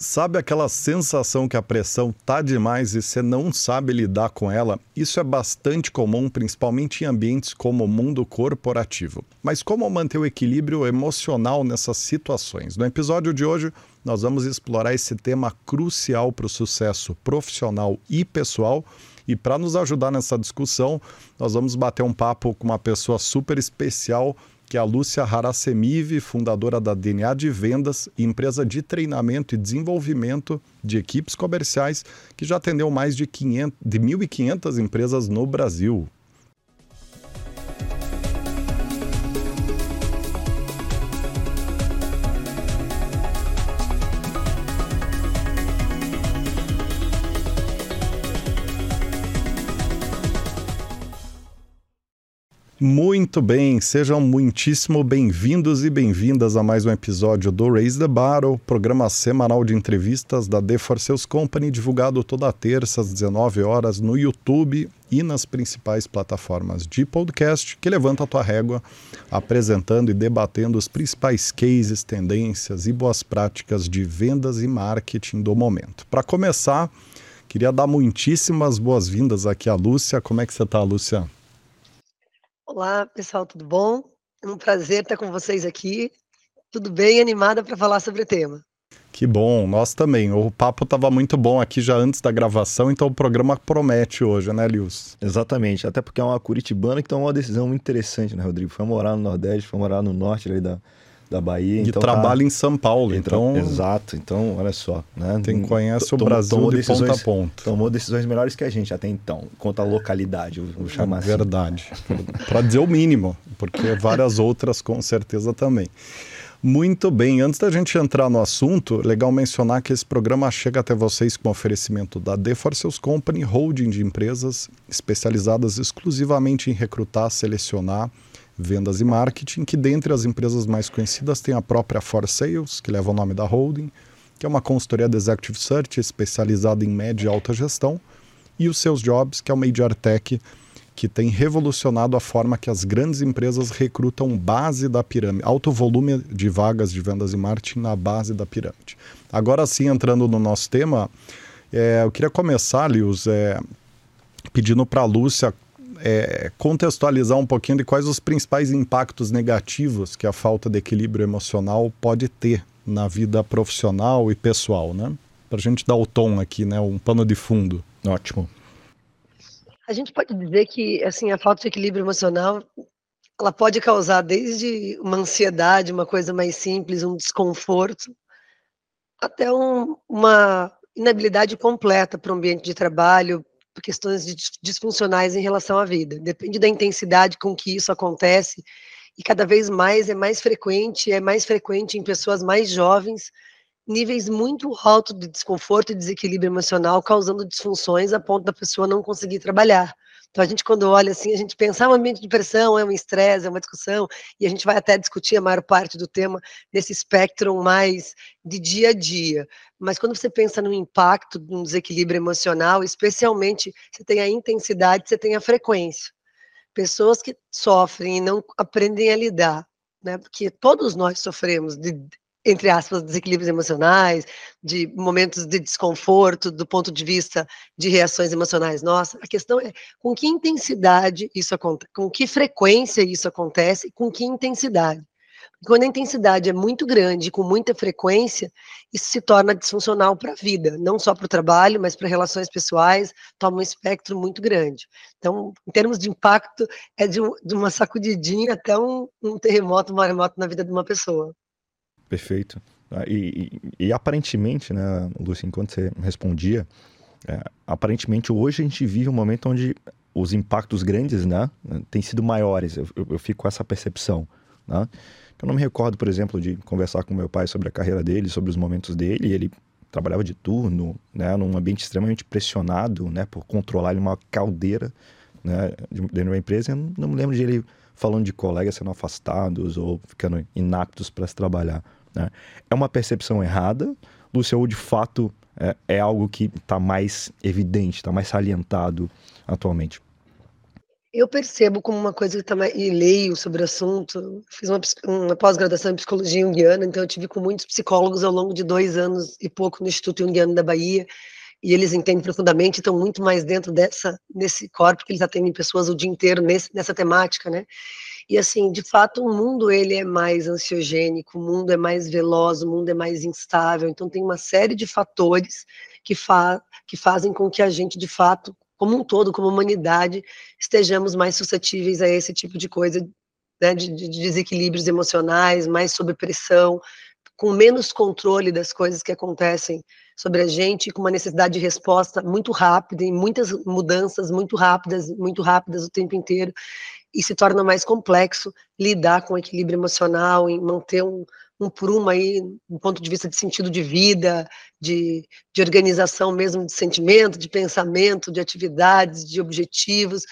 Sabe aquela sensação que a pressão tá demais e você não sabe lidar com ela? Isso é bastante comum, principalmente em ambientes como o mundo corporativo. Mas como manter o equilíbrio emocional nessas situações? No episódio de hoje, nós vamos explorar esse tema crucial para o sucesso profissional e pessoal. E para nos ajudar nessa discussão, nós vamos bater um papo com uma pessoa super especial que é a Lúcia Harasemiv, fundadora da DNA de Vendas, empresa de treinamento e desenvolvimento de equipes comerciais, que já atendeu mais de, 500, de 1.500 empresas no Brasil. Muito bem, sejam muitíssimo bem-vindos e bem-vindas a mais um episódio do Raise the Battle, programa semanal de entrevistas da The For Sales Company, divulgado toda terça às 19 horas no YouTube e nas principais plataformas de podcast, que levanta a tua régua, apresentando e debatendo os principais cases, tendências e boas práticas de vendas e marketing do momento. Para começar, queria dar muitíssimas boas-vindas aqui à Lúcia. Como é que você está, Lúcia? Olá, pessoal, tudo bom? É um prazer estar com vocês aqui. Tudo bem, animada para falar sobre o tema. Que bom, nós também. O papo estava muito bom aqui já antes da gravação, então o programa promete hoje, né, Lius? Exatamente, até porque é uma curitibana que tomou uma decisão muito interessante, né, Rodrigo? Foi morar no Nordeste, foi morar no Norte ali da, da Bahia. E então tá trabalha tá... em São Paulo, então, então... Exato, então olha só. Né? Tem, conhece o Brasil de ponta a ponta. Tomou decisões melhores que a gente até então, quanto à localidade, vou chamar assim. Verdade, para dizer o mínimo, porque várias outras com certeza também. Muito bem, antes da gente entrar no assunto, legal mencionar que esse programa chega até vocês com oferecimento da The Sales Company, holding de empresas especializadas exclusivamente em recrutar, selecionar vendas e marketing, que dentre as empresas mais conhecidas tem a própria For Sales, que leva o nome da holding, que é uma consultoria de executive search especializada em média e alta gestão, e os seus jobs, que é uma HR tech que tem revolucionado a forma que as grandes empresas recrutam base da pirâmide, alto volume de vagas de vendas e marketing na base da pirâmide. Agora sim, entrando no nosso tema, é, eu queria começar, Lius, é, pedindo para a Lúcia é, contextualizar um pouquinho de quais os principais impactos negativos que a falta de equilíbrio emocional pode ter na vida profissional e pessoal, né? Para a gente dar o tom aqui, né? Um pano de fundo. Ótimo. A gente pode dizer que assim a falta de equilíbrio emocional ela pode causar desde uma ansiedade, uma coisa mais simples, um desconforto, até um, uma inabilidade completa para o ambiente de trabalho, questões disfuncionais em relação à vida. Depende da intensidade com que isso acontece e cada vez mais é mais frequente, é mais frequente em pessoas mais jovens, níveis muito altos de desconforto e desequilíbrio emocional, causando disfunções a ponto da pessoa não conseguir trabalhar. Então, a gente, quando olha assim, a gente pensa, ah, um ambiente de pressão, é um estresse, é uma discussão, e a gente vai até discutir a maior parte do tema nesse espectro mais de dia a dia. Mas quando você pensa no impacto, no desequilíbrio emocional, especialmente, você tem a intensidade, você tem a frequência. Pessoas que sofrem e não aprendem a lidar, né? Porque todos nós sofremos de entre aspas, desequilíbrios emocionais, de momentos de desconforto do ponto de vista de reações emocionais. Nossa, a questão é com que intensidade isso acontece, com que frequência isso acontece, com que intensidade. Quando a intensidade é muito grande, com muita frequência, isso se torna disfuncional para a vida, não só para o trabalho, mas para relações pessoais, toma um espectro muito grande. Então, em termos de impacto, é de, um, de uma sacudidinha até um, um terremoto, um maremoto na vida de uma pessoa. Perfeito. Ah, e, e, e, aparentemente, né, Lúcia, enquanto você respondia, é, aparentemente hoje a gente vive um momento onde os impactos grandes, né, têm sido maiores. Eu, eu, eu fico com essa percepção, né? Eu não me recordo, por exemplo, de conversar com meu pai sobre a carreira dele, sobre os momentos dele. Ele trabalhava de turno, né, num ambiente extremamente pressionado, né, por controlar uma caldeira, né, dentro de uma empresa. Eu não me lembro de ele falando de colegas sendo afastados ou ficando inaptos para se trabalhar. Né? É uma percepção errada, Lúcia, ou de fato é, é algo que está mais evidente, está mais salientado atualmente? Eu percebo como uma coisa que também, e leio sobre o assunto, fiz uma, uma pós-graduação em psicologia junguiana, então eu tive com muitos psicólogos ao longo de dois anos e pouco no Instituto Junguiano da Bahia, e eles entendem profundamente, estão muito mais dentro dessa, nesse corpo, que eles atendem pessoas o dia inteiro nesse, nessa temática, né? E assim, de fato, o mundo ele é mais ansiogênico, o mundo é mais veloz, o mundo é mais instável, então tem uma série de fatores que, fa que fazem com que a gente, de fato, como um todo, como humanidade, estejamos mais suscetíveis a esse tipo de coisa, né, de, de desequilíbrios emocionais, mais sob pressão, com menos controle das coisas que acontecem sobre a gente, com uma necessidade de resposta muito rápida e muitas mudanças muito rápidas, muito rápidas o tempo inteiro, e se torna mais complexo lidar com o equilíbrio emocional, em manter um, um aí, do ponto de vista de sentido de vida, de, de organização mesmo de sentimento, de pensamento, de atividades, de objetivos,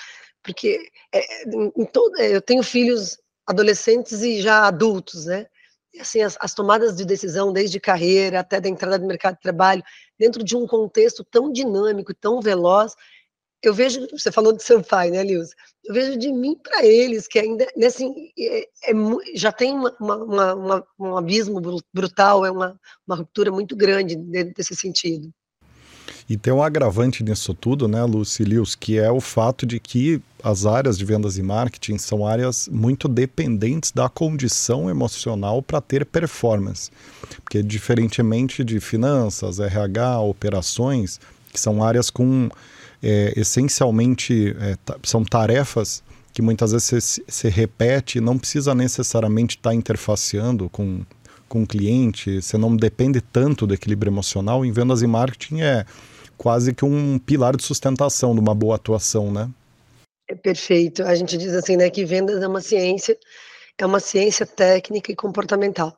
porque é, em todo, eu tenho filhos adolescentes e já adultos, né? Assim, as, as, tomadas de decisão, desde carreira até da entrada no mercado de trabalho, dentro de um contexto tão dinâmico e tão veloz, eu vejo, você falou do seu pai, né, Lils? Eu vejo de mim para eles, que ainda, assim, é, é, já tem uma, uma, uma, um abismo brutal, é uma, uma ruptura muito grande dentro desse sentido. E tem um agravante nisso tudo, né, Lucy Lewis, que é o fato de que as áreas de vendas e marketing são áreas muito dependentes da condição emocional para ter performance. Porque, diferentemente de finanças, RH, operações, que são áreas com é, essencialmente é, são tarefas que muitas vezes se, repete, não precisa necessariamente estar tá interfaceando com, com o cliente, você não depende tanto do equilíbrio emocional. Em vendas e marketing é quase que um pilar de sustentação de uma boa atuação, né? É perfeito. A gente diz assim, né, que vendas é uma ciência, é uma ciência técnica e comportamental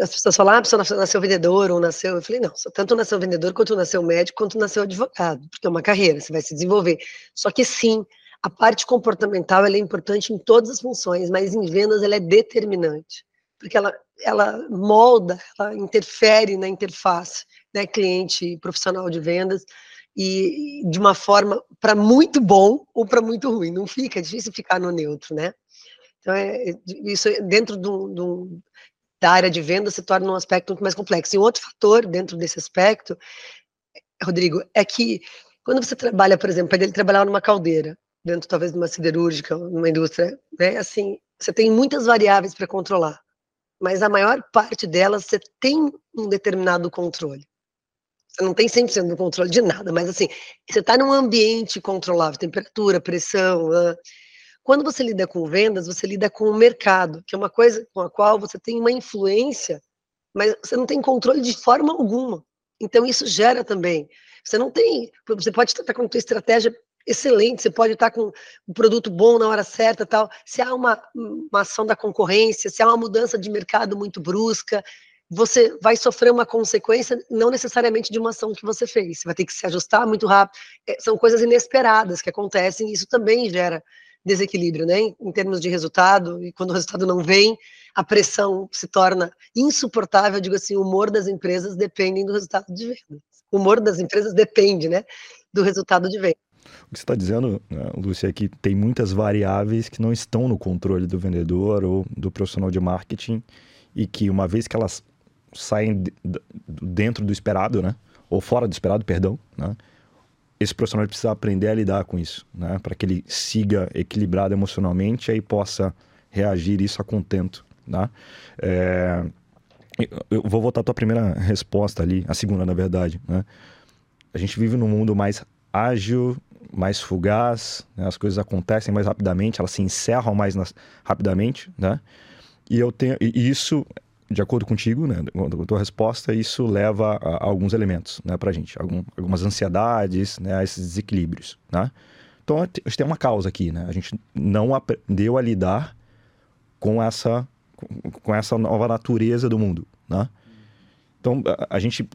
as pessoas falam, ah, a pessoa nasceu vendedor ou nasceu. Eu falei, não, tanto nasceu vendedor quanto nasceu médico, quanto nasceu advogado, porque é uma carreira, você vai se desenvolver. Só que sim, a parte comportamental é importante em todas as funções, mas em vendas ela é determinante, porque ela, ela molda, ela interfere na interface, né, cliente profissional de vendas, e de uma forma para muito bom ou para muito ruim, não fica, é difícil ficar no neutro, né? Então, é, isso é dentro de um, da área de venda se torna um aspecto muito mais complexo. E outro fator dentro desse aspecto, Rodrigo, é que quando você trabalha, por exemplo, ele trabalhar numa caldeira, dentro talvez de uma siderúrgica, numa indústria, né, assim, você tem muitas variáveis para controlar, mas a maior parte delas você tem um determinado controle. Você não tem 100% do controle de nada, mas assim, você está num ambiente controlável, temperatura, pressão, uh, quando você lida com vendas, você lida com o mercado, que é uma coisa com a qual você tem uma influência, mas você não tem controle de forma alguma. Então isso gera também. Você não tem, você pode estar com uma estratégia excelente, você pode estar com um produto bom na hora certa, tal. Se há uma, uma ação da concorrência, se há uma mudança de mercado muito brusca, você vai sofrer uma consequência não necessariamente de uma ação que você fez. Você vai ter que se ajustar muito rápido. É, são coisas inesperadas que acontecem e isso também gera desequilíbrio, né? Em termos de resultado, e quando o resultado não vem, a pressão se torna insuportável. Eu digo assim, o humor das empresas depende do resultado de venda. O humor das empresas depende, né, do resultado de venda. O que você está dizendo, né, Lúcia, é que tem muitas variáveis que não estão no controle do vendedor ou do profissional de marketing e que uma vez que elas saem dentro do esperado, né, ou fora do esperado, perdão, né, esse profissional precisa aprender a lidar com isso, né? Para que ele siga equilibrado emocionalmente e aí possa reagir isso a contento, né? É... Eu vou voltar à tua primeira resposta ali, a segunda, na verdade, né? A gente vive num mundo mais ágil, mais fugaz, né? as coisas acontecem mais rapidamente, elas se encerram mais nas... rapidamente, né? E eu tenho e isso de acordo contigo, né, com a tua resposta, isso leva a, a alguns elementos, né, pra gente, algum, algumas ansiedades, né, a esses desequilíbrios, né? Então, a gente tem uma causa aqui, né? A gente não aprendeu a lidar com essa, com essa nova natureza do mundo, né? Então, a, a gente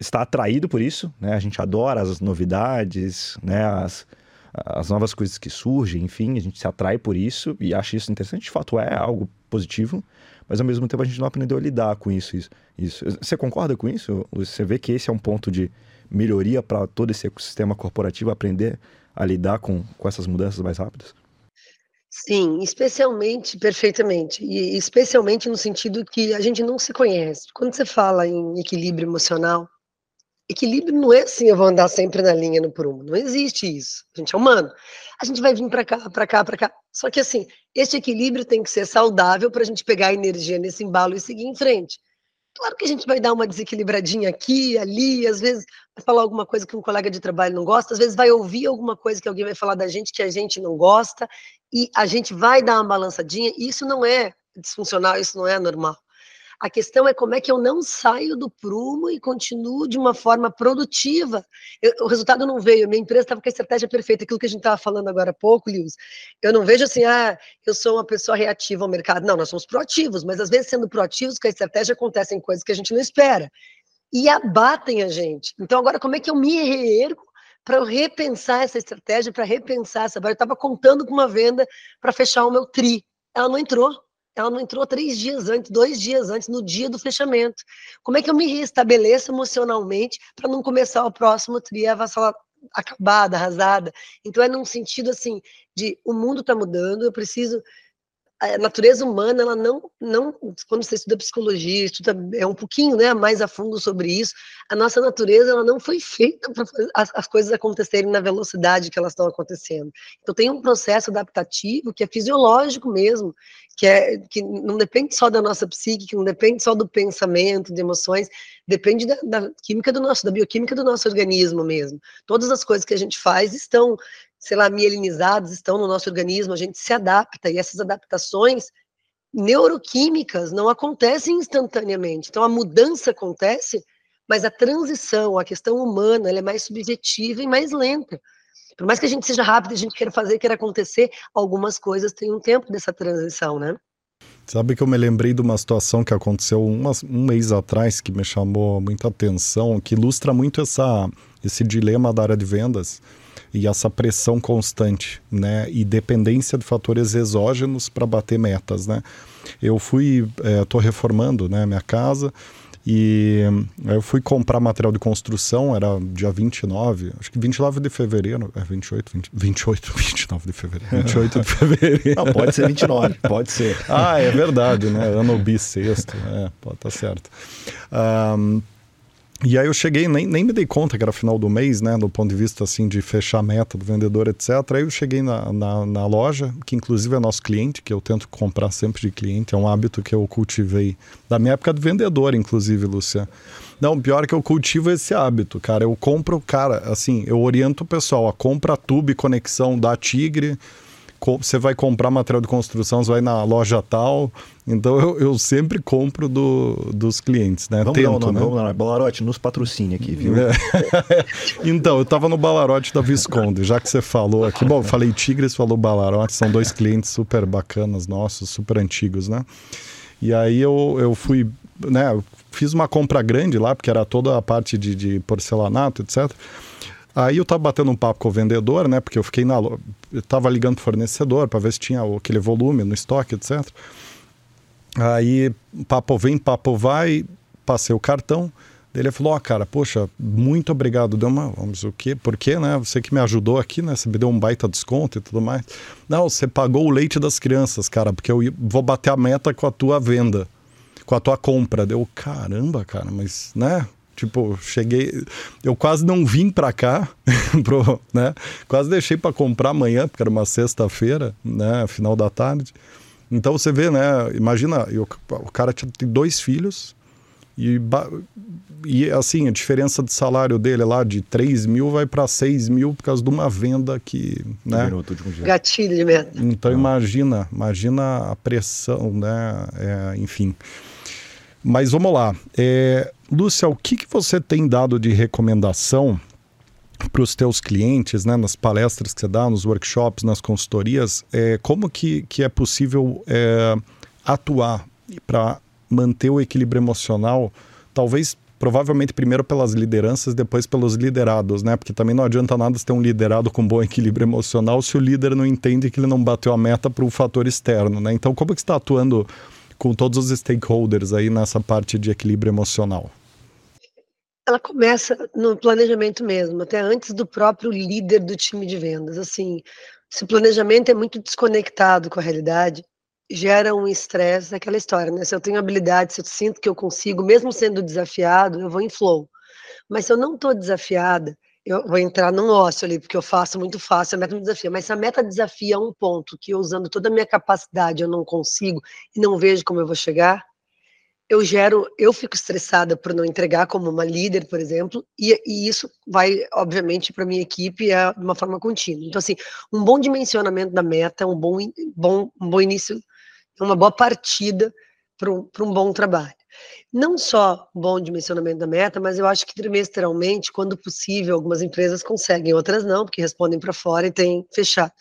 está atraído por isso, né? A gente adora as novidades, né? As, as novas coisas que surgem, enfim, a gente se atrai por isso e acha isso interessante. De fato, é algo positivo, mas ao mesmo tempo a gente não aprendeu a lidar com isso. Isso. isso. Você concorda com isso? Você vê que esse é um ponto de melhoria para todo esse ecossistema corporativo aprender a lidar com, com essas mudanças mais rápidas? Sim, especialmente, perfeitamente. E especialmente no sentido que a gente não se conhece. Quando você fala em equilíbrio emocional, equilíbrio não é assim, eu vou andar sempre na linha no prumo. Não existe isso. A gente é humano. A gente vai vir para cá, para cá, para cá. Só que assim, esse equilíbrio tem que ser saudável para a gente pegar a energia nesse embalo e seguir em frente. Claro que a gente vai dar uma desequilibradinha aqui, ali, às vezes vai falar alguma coisa que um colega de trabalho não gosta, às vezes vai ouvir alguma coisa que alguém vai falar da gente que a gente não gosta, e a gente vai dar uma balançadinha, e isso não é disfuncional, isso não é normal. A questão é como é que eu não saio do prumo e continuo de uma forma produtiva. Eu, o resultado não veio, minha empresa estava com a estratégia perfeita, aquilo que a gente estava falando agora há pouco, Lewis. Eu não vejo assim, ah, eu sou uma pessoa reativa ao mercado. Não, nós somos proativos, mas às vezes sendo proativos com a estratégia acontecem coisas que a gente não espera. E abatem a gente. Então agora como é que eu me reergo para eu repensar essa estratégia, para repensar essa. Eu estava contando com uma venda para fechar o meu TRI. Ela não entrou ela não entrou três dias antes, dois dias antes, no dia do fechamento. Como é que eu me restabeleço emocionalmente para não começar o próximo tri acabada, arrasada? Então é num sentido assim de o mundo está mudando, eu preciso a natureza humana, ela não, não, quando você estuda psicologia, estuda é um pouquinho, né, mais a fundo sobre isso, a nossa natureza, ela não foi feita para as, as, coisas acontecerem na velocidade que elas estão acontecendo. Então tem um processo adaptativo que é fisiológico mesmo, que é que não depende só da nossa psique, que não depende só do pensamento, de emoções, depende da, da química do nosso, da bioquímica do nosso organismo mesmo. Todas as coisas que a gente faz estão sei lá, mielinizados estão no nosso organismo, a gente se adapta, e essas adaptações neuroquímicas não acontecem instantaneamente. Então a mudança acontece, mas a transição, a questão humana, ela é mais subjetiva e mais lenta. Por mais que a gente seja rápido, a gente queira fazer, queira acontecer, algumas coisas têm um tempo dessa transição, né? Sabe que eu me lembrei de uma situação que aconteceu um, um mês atrás que me chamou muita atenção, que ilustra muito essa, esse dilema da área de vendas e essa pressão constante, né? E dependência de fatores exógenos para bater metas, né? Eu fui, estou é, reformando, né, minha casa e eu fui comprar material de construção, era dia 29, acho que 29 de fevereiro, é 28, 20, 28, 29 de fevereiro, 28 de fevereiro. Não, pode ser 29, pode ser. ah, é verdade, né? Ano bissexto, é, pode estar tá certo. Um, e aí eu cheguei, nem, nem me dei conta que era final do mês, né? Do ponto de vista assim de fechar a meta do vendedor, etc. Aí eu cheguei na, na, na, loja, que inclusive é nosso cliente, que eu tento comprar sempre de cliente, é um hábito que eu cultivei da minha época do vendedor, inclusive, Lúcia. Não, pior é que eu cultivo esse hábito, cara. Eu compro, cara, assim, eu oriento o pessoal a compra tubo e conexão da Tigre você vai comprar material de construção, você vai na loja tal. Então eu, eu sempre compro do, dos clientes, né? Vamos Tento, dar um né? vamos lá. Balarote, nos patrocine aqui, viu? É. então, eu tava no Balarote da Visconde, já que você falou aqui. Bom, eu falei Tigres, falou Balarote, são dois clientes super bacanas nossos, super antigos, né? E aí eu, eu fui, né? Fiz uma compra grande lá, porque era toda a parte de, de porcelanato, etc. Aí eu tava batendo um papo com o vendedor, né? Porque eu fiquei na. Eu tava ligando pro fornecedor para ver se tinha aquele volume no estoque, etc. Aí, papo vem, papo vai, passei o cartão. Ele falou: Ó, oh, cara, poxa, muito obrigado. Deu uma. Vamos, o quê? Por quê, né? Você que me ajudou aqui, né? Você me deu um baita desconto e tudo mais. Não, você pagou o leite das crianças, cara, porque eu vou bater a meta com a tua venda, com a tua compra. Deu, caramba, cara, mas, né? Tipo, cheguei, eu quase não vim para cá, pro, né? Quase deixei para comprar amanhã, porque era uma sexta-feira, né, final da tarde. Então você vê, né, imagina, eu, o cara tem dois filhos e, e assim, a diferença de salário dele lá de 3 mil vai para 6 mil por causa de uma venda que, né? Gatilho de meta. Então imagina, imagina a pressão, né, é, enfim. Mas vamos lá. É, Lúcia, o que, que você tem dado de recomendação para os teus clientes, né, nas palestras que você dá, nos workshops, nas consultorias, é, como que, que é possível é, atuar para manter o equilíbrio emocional, talvez provavelmente primeiro pelas lideranças, depois pelos liderados, né? Porque também não adianta nada ter um liderado com bom equilíbrio emocional se o líder não entende que ele não bateu a meta para um fator externo, né? Então, como que está atuando com todos os stakeholders aí nessa parte de equilíbrio emocional? Ela começa no planejamento mesmo, até antes do próprio líder do time de vendas. Assim, se o planejamento é muito desconectado com a realidade, gera um estresse aquela história, né? Se eu tenho habilidade, se eu sinto que eu consigo, mesmo sendo desafiado, eu vou em flow. Mas se eu não estou desafiada, eu vou entrar num ócio ali, porque eu faço muito fácil, a meta me desafia. Mas se a meta desafia um ponto que eu, usando toda a minha capacidade, eu não consigo e não vejo como eu vou chegar, eu gero, eu fico estressada por não entregar como uma líder, por exemplo, e, e isso vai, obviamente, para minha equipe é de uma forma contínua. Então, assim, um bom dimensionamento da meta, um bom, bom, um bom início, uma boa partida para um, um bom trabalho. Não só bom dimensionamento da meta, mas eu acho que trimestralmente, quando possível, algumas empresas conseguem, outras não, porque respondem para fora e tem fechado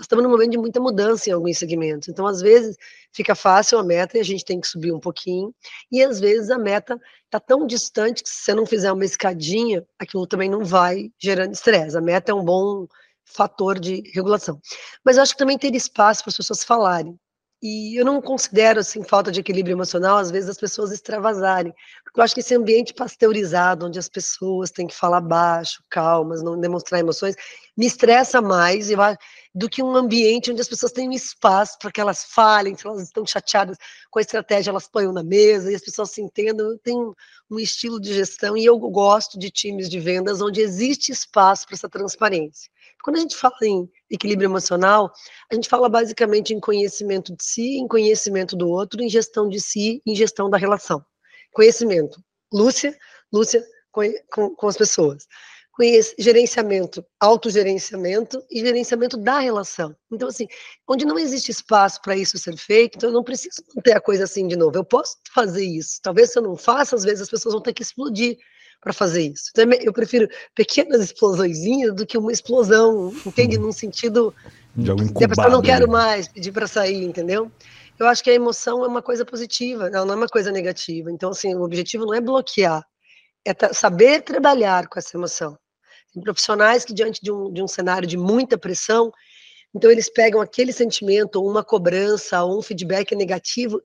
nós estamos num momento de muita mudança em alguns segmentos. Então, às vezes, fica fácil a meta e a gente tem que subir um pouquinho. E às vezes a meta está tão distante que se você não fizer uma escadinha, aquilo também não vai gerando estresse. A meta é um bom fator de regulação. Mas eu acho que também ter espaço para as pessoas falarem. E eu não considero assim falta de equilíbrio emocional, às vezes as pessoas extravasarem. Porque eu acho que esse ambiente pasteurizado, onde as pessoas têm que falar baixo, calmas, não demonstrar emoções, me estressa mais do que um ambiente onde as pessoas têm um espaço para que elas falem, se elas estão chateadas com a estratégia, elas põem na mesa e as pessoas se entendam. Eu tenho um estilo de gestão e eu gosto de times de vendas onde existe espaço para essa transparência. Quando a gente fala em equilíbrio emocional, a gente fala basicamente em conhecimento de si, em conhecimento do outro, em gestão de si, em gestão da relação. Conhecimento. Lúcia, Lúcia com, com, com as pessoas. Gerenciamento, autogerenciamento e gerenciamento da relação. Então, assim, onde não existe espaço para isso ser feito, então eu não preciso ter a coisa assim de novo. Eu posso fazer isso. Talvez se eu não faça, às vezes as pessoas vão ter que explodir para fazer isso. Então, eu prefiro pequenas explosõezinhas do que uma explosão, entende? Num sentido de algum incubado, pessoa não quero mais pedir para sair, entendeu? Eu acho que a emoção é uma coisa positiva, ela não é uma coisa negativa. Então, assim, o objetivo não é bloquear, é saber trabalhar com essa emoção. Tem profissionais que, diante de um, de um cenário de muita pressão, então eles pegam aquele sentimento, uma cobrança, um feedback negativo,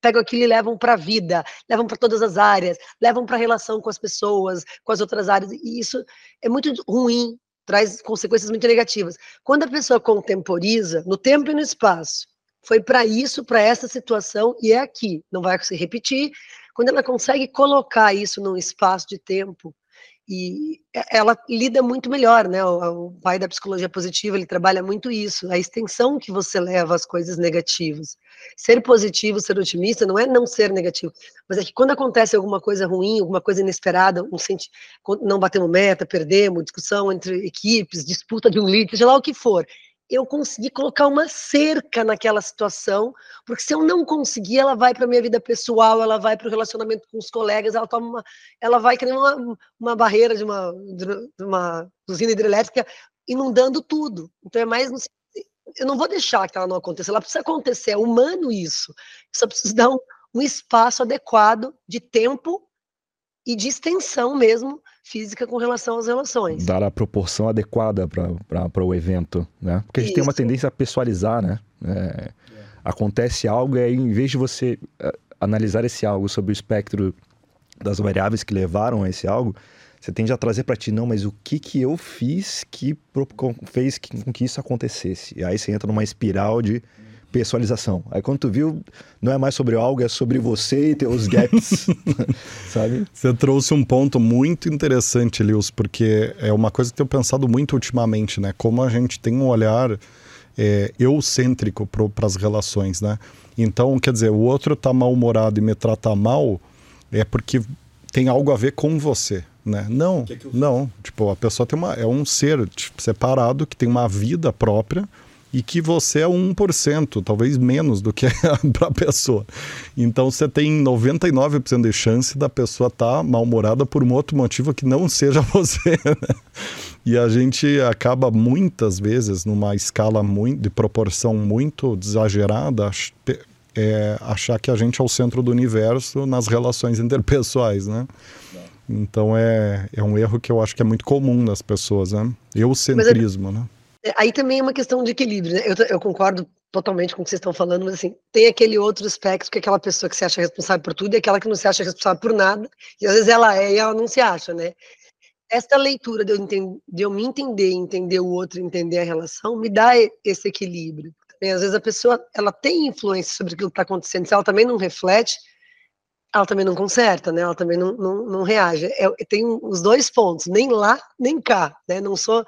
pegam aquilo e levam para a vida, levam para todas as áreas, levam para a relação com as pessoas, com as outras áreas, e isso é muito ruim, traz consequências muito negativas. Quando a pessoa contemporiza, no tempo e no espaço, foi para isso, para essa situação, e é aqui, não vai se repetir. Quando ela consegue colocar isso num espaço de tempo e ela lida muito melhor, né? O, o, pai da psicologia positiva ele trabalha muito isso, a extensão que você leva às coisas negativas. Ser positivo, ser otimista, não é não ser negativo, mas é que quando acontece alguma coisa ruim, alguma coisa inesperada, um senti não batemos meta, perdemos, discussão entre equipes, disputa de um líder, seja lá o que for, eu consegui colocar uma cerca naquela situação, porque se eu não conseguir, ela vai para a minha vida pessoal, ela vai para o relacionamento com os colegas, ela toma uma, ela vai criar uma, uma barreira de uma, de uma usina hidrelétrica inundando tudo. Então é mais eu não vou deixar que ela não aconteça, ela precisa acontecer, é humano isso. Só preciso dar um, um espaço adequado de tempo e de extensão mesmo física com relação às relações. Dar a proporção adequada para o evento, né? Porque a gente Isso. tem uma tendência a pessoalizar, né? É, é. Acontece algo e aí, em vez de você uh, analisar esse algo sobre o espectro das variáveis que levaram a esse algo, você tende a trazer para ti, não, mas o que que eu fiz que fez com que isso acontecesse? E aí você entra numa espiral de personalização. Aí quando tu viu, não é mais sobre algo, é sobre você e teus gaps, sabe? Você trouxe um ponto muito interessante, Lius, porque é uma coisa que eu tenho pensado muito ultimamente, né? Como a gente tem um olhar é, eucêntrico para as relações, né? Então, quer dizer, o outro tá mal-humorado e me trata mal é porque tem algo a ver com você, né? Não, que é que não. Tipo, a pessoa tem uma, é um ser tipo, separado que tem uma vida própria e que você é 1%, talvez menos do que é para a pessoa. Então você tem 99% de chance da pessoa estar tá mal-humorada por um outro motivo que não seja você. Né? E a gente acaba muitas vezes, numa escala muito, de proporção muito exagerada, é, achar que a gente é o centro do universo nas relações interpessoais, né? Então é, é um erro que eu acho que é muito comum nas pessoas, né? Eucentrismo, né? Aí também é uma questão de equilíbrio, né? Eu, eu concordo totalmente com o que vocês estão falando, mas assim, tem aquele outro espectro que é aquela pessoa que se acha responsável por tudo e aquela que não se acha responsável por nada, e às vezes ela é e ela não se acha, né? Esta leitura de eu, entender, de eu me entender, entender o outro, entender a relação, me dá esse equilíbrio. Também, às vezes a pessoa, ela tem influência sobre aquilo que está acontecendo, se ela também não reflete, ela também não conserta, né? Ela também não, não, não reage. É, tem os dois pontos, nem lá, nem cá, né? Não sou,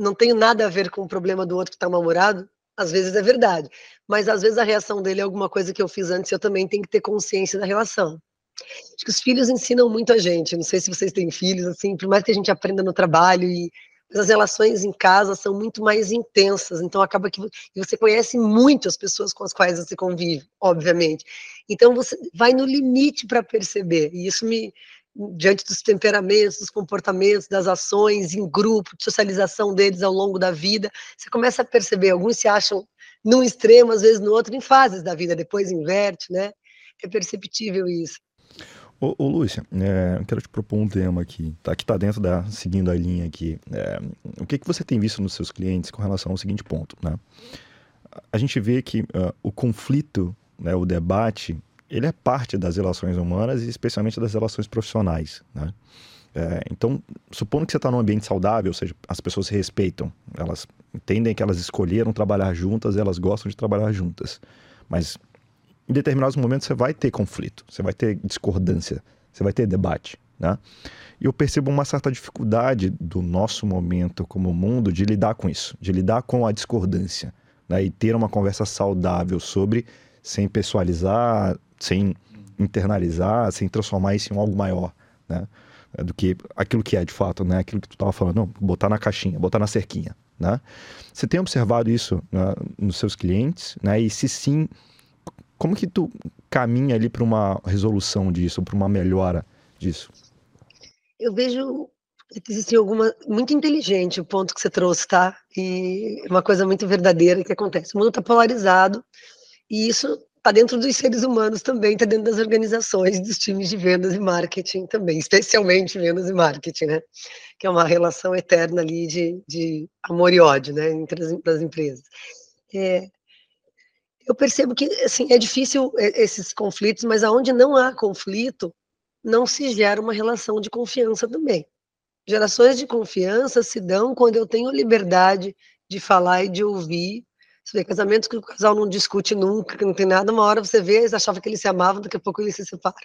não tenho nada a ver com o problema do outro que está mal-humorado, às vezes é verdade, mas às vezes a reação dele é alguma coisa que eu fiz antes, eu também tenho que ter consciência da relação. Acho que os filhos ensinam muito a gente, não sei se vocês têm filhos, assim, por mais que a gente aprenda no trabalho e as relações em casa são muito mais intensas, então acaba que você conhece muito as pessoas com as quais você convive, obviamente. Então você vai no limite para perceber, e isso me diante dos temperamentos, dos comportamentos, das ações em grupo, de socialização deles ao longo da vida, você começa a perceber, alguns se acham num extremo, às vezes no outro, em fases da vida, depois inverte, né? É perceptível isso. Ô, ô Lúcia, é, eu quero te propor um tema aqui, tá? Que está dentro da, seguindo a linha aqui. É, o que, que você tem visto nos seus clientes com relação ao seguinte ponto, né? A gente vê que uh, o conflito, né, o debate, ele é parte das relações humanas e especialmente das relações profissionais, né? É, então, supondo que você está num ambiente saudável, ou seja, as pessoas se respeitam, elas entendem que elas escolheram trabalhar juntas, elas gostam de trabalhar juntas. Mas em determinados momentos você vai ter conflito, você vai ter discordância, você vai ter debate, né? E eu percebo uma certa dificuldade do nosso momento como mundo de lidar com isso, de lidar com a discordância, né? E ter uma conversa saudável sobre, sem pessoalizar, sem internalizar, sem transformar isso em algo maior, né? Do que aquilo que é de fato, né? Aquilo que tu estava falando, não, botar na caixinha, botar na cerquinha, né? Você tem observado isso né, nos seus clientes, né? E se sim, como que tu caminha ali para uma resolução disso, para uma melhora disso? Eu vejo que existe alguma muito inteligente o ponto que você trouxe, tá? E uma coisa muito verdadeira que acontece. O mundo está polarizado e isso está dentro dos seres humanos também, está dentro das organizações, dos times de vendas e marketing também, especialmente vendas e marketing, né? Que é uma relação eterna ali de, de amor e ódio, né? Entre as, as empresas. É, eu percebo que assim é difícil é, esses conflitos, mas aonde não há conflito, não se gera uma relação de confiança também. Gerações de confiança se dão quando eu tenho liberdade de falar e de ouvir. Você vê que o casal não discute nunca, que não tem nada, uma hora você vê, eles achavam que eles se amavam, daqui a pouco eles se separam.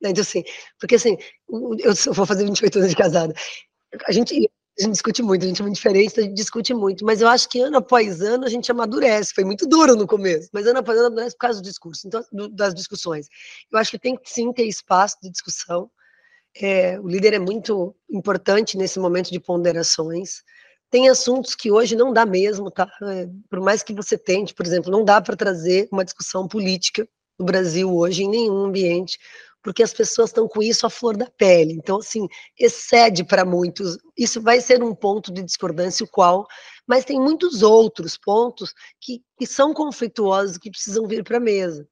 Né? Então, assim, porque assim, eu vou fazer 28 anos de casada. A gente, a gente discute muito, a gente é muito diferente, a gente discute muito, mas eu acho que ano após ano a gente amadurece, foi muito duro no começo, mas ano após ano amadurece por causa do discurso, então, do, das discussões. Eu acho que tem que sim ter espaço de discussão, é, o líder é muito importante nesse momento de ponderações, tem assuntos que hoje não dá mesmo, tá? É, por mais que você tente, por exemplo, não dá para trazer uma discussão política no Brasil hoje em nenhum ambiente, porque as pessoas estão com isso à flor da pele. Então, assim, excede para muitos. Isso vai ser um ponto de discordância, o qual, mas tem muitos outros pontos que, que são conflituosos que precisam vir para a mesa.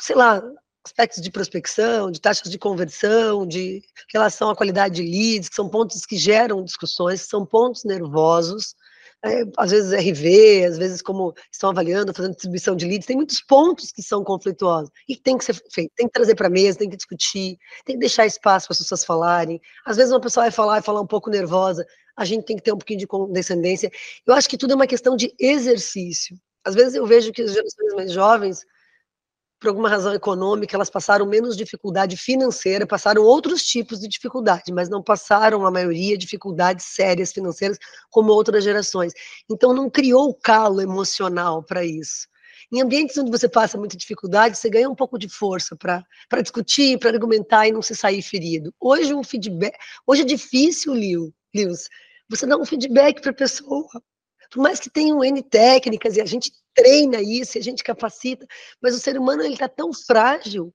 Sei lá, aspectos de prospecção, de taxas de conversão, de relação à qualidade de leads, que são pontos que geram discussões, são pontos nervosos, é, às vezes RV, às vezes como estão avaliando, fazendo distribuição de leads, tem muitos pontos que são conflituosos e que tem que ser feito, tem que trazer para a mesa, tem que discutir, tem que deixar espaço para as pessoas falarem. Às vezes uma pessoa vai falar e falar um pouco nervosa, a gente tem que ter um pouquinho de condescendência. Eu acho que tudo é uma questão de exercício. Às vezes eu vejo que as gerações mais jovens por alguma razão econômica, elas passaram menos dificuldade financeira, passaram outros tipos de dificuldade, mas não passaram, a maioria, dificuldades sérias financeiras, como outras gerações. Então, não criou o calo emocional para isso. Em ambientes onde você passa muita dificuldade, você ganha um pouco de força para discutir, para argumentar e não se sair ferido. Hoje, um feedback. Hoje é difícil, Lewis, você dar um feedback para a pessoa por mais que tenham N técnicas e a gente treina isso, a gente capacita, mas o ser humano ele está tão frágil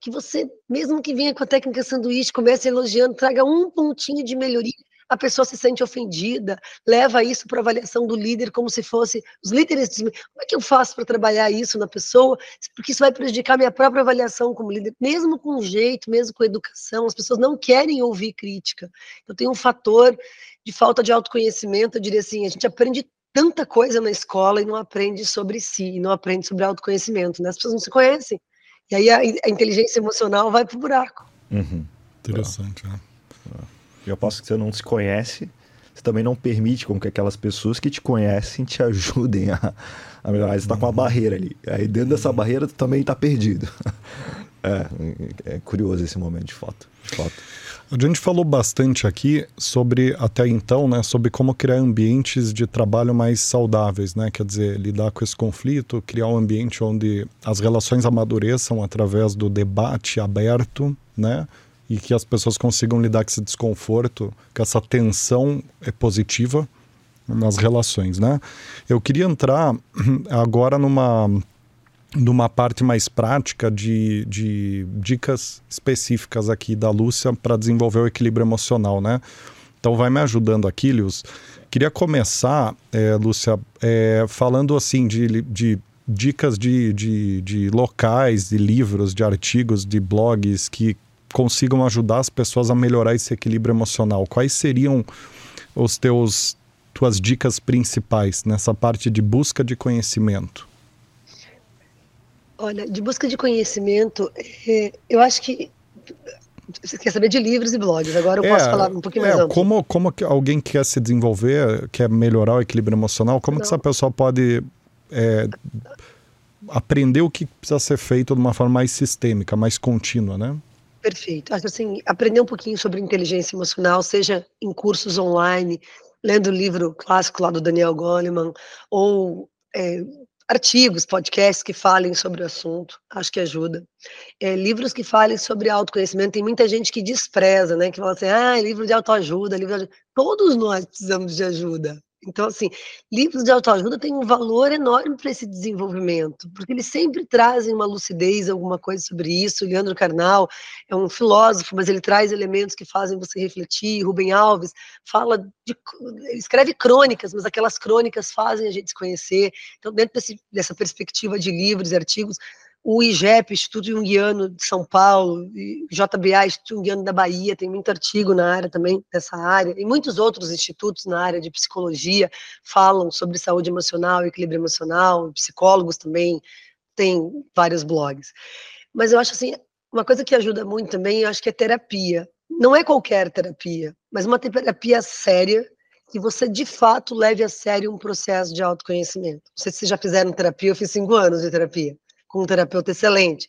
que você, mesmo que venha com a técnica sanduíche, comece elogiando, traga um pontinho de melhoria, a pessoa se sente ofendida, leva isso para avaliação do líder como se fosse os líderes dizem, como é que eu faço para trabalhar isso na pessoa? Porque isso vai prejudicar minha própria avaliação como líder, mesmo com jeito, mesmo com educação, as pessoas não querem ouvir crítica. Então tem um fator de falta de autoconhecimento, eu diria assim, a gente aprende tanta coisa na escola e não aprende sobre si, e não aprende sobre autoconhecimento, né? As pessoas não se conhecem. E aí a, a inteligência emocional vai pro buraco. Uhum. Interessante, né? Eu aposto que você não se conhece, você também não permite com que aquelas pessoas que te conhecem te ajudem a, a melhorar. Você está com uma uhum. barreira ali. Aí dentro dessa barreira tu também está perdido. É, é curioso esse momento, de fato. De fato. A gente falou bastante aqui sobre, até então, né, sobre como criar ambientes de trabalho mais saudáveis, né? Quer dizer, lidar com esse conflito, criar um ambiente onde as relações amadureçam através do debate aberto, né? E que as pessoas consigam lidar com esse desconforto, com essa tensão é positiva nas relações, né? Eu queria entrar agora numa numa parte mais prática de, de dicas específicas aqui da Lúcia para desenvolver o equilíbrio emocional, né? Então vai me ajudando aqui, Lúcia. Queria começar, é, Lúcia, é, falando assim de, de dicas de, de, de locais, de livros, de artigos, de blogs que consigam ajudar as pessoas a melhorar esse equilíbrio emocional. Quais seriam os teus tuas dicas principais nessa parte de busca de conhecimento? Olha, de busca de conhecimento, é, eu acho que você quer saber de livros e blogs. Agora eu é, posso falar um pouquinho mais é, amplo. Como, como que alguém quer se desenvolver, quer melhorar o equilíbrio emocional, como Não. que essa pessoa pode é, aprender o que precisa ser feito de uma forma mais sistêmica, mais contínua, né? Perfeito. Acho assim, aprender um pouquinho sobre inteligência emocional, seja em cursos online, lendo o livro clássico lá do Daniel Goleman, ou é, artigos, podcasts que falem sobre o assunto, acho que ajuda. É, livros que falem sobre autoconhecimento, tem muita gente que despreza, né? Que fala assim, ah, livro de autoajuda, livro de... Todos nós precisamos de ajuda. Então, assim, livros de autoajuda têm um valor enorme para esse desenvolvimento, porque eles sempre trazem uma lucidez, alguma coisa sobre isso. Leandro Carnal é um filósofo, mas ele traz elementos que fazem você refletir. Rubem Alves fala de, escreve crônicas, mas aquelas crônicas fazem a gente se conhecer. Então, dentro desse, dessa perspectiva de livros e artigos, o IGEP, Instituto Jungiano de São Paulo, JBA, Instituto Jungiano da Bahia, tem muito artigo na área também, dessa área, e muitos outros institutos na área de psicologia falam sobre saúde emocional, equilíbrio emocional, psicólogos também têm vários blogs. Mas eu acho assim, uma coisa que ajuda muito também, eu acho que é terapia. Não é qualquer terapia, mas uma terapia séria, que você de fato leve a sério um processo de autoconhecimento. Não sei se vocês já fizeram terapia, eu fiz cinco anos de terapia com um terapeuta excelente.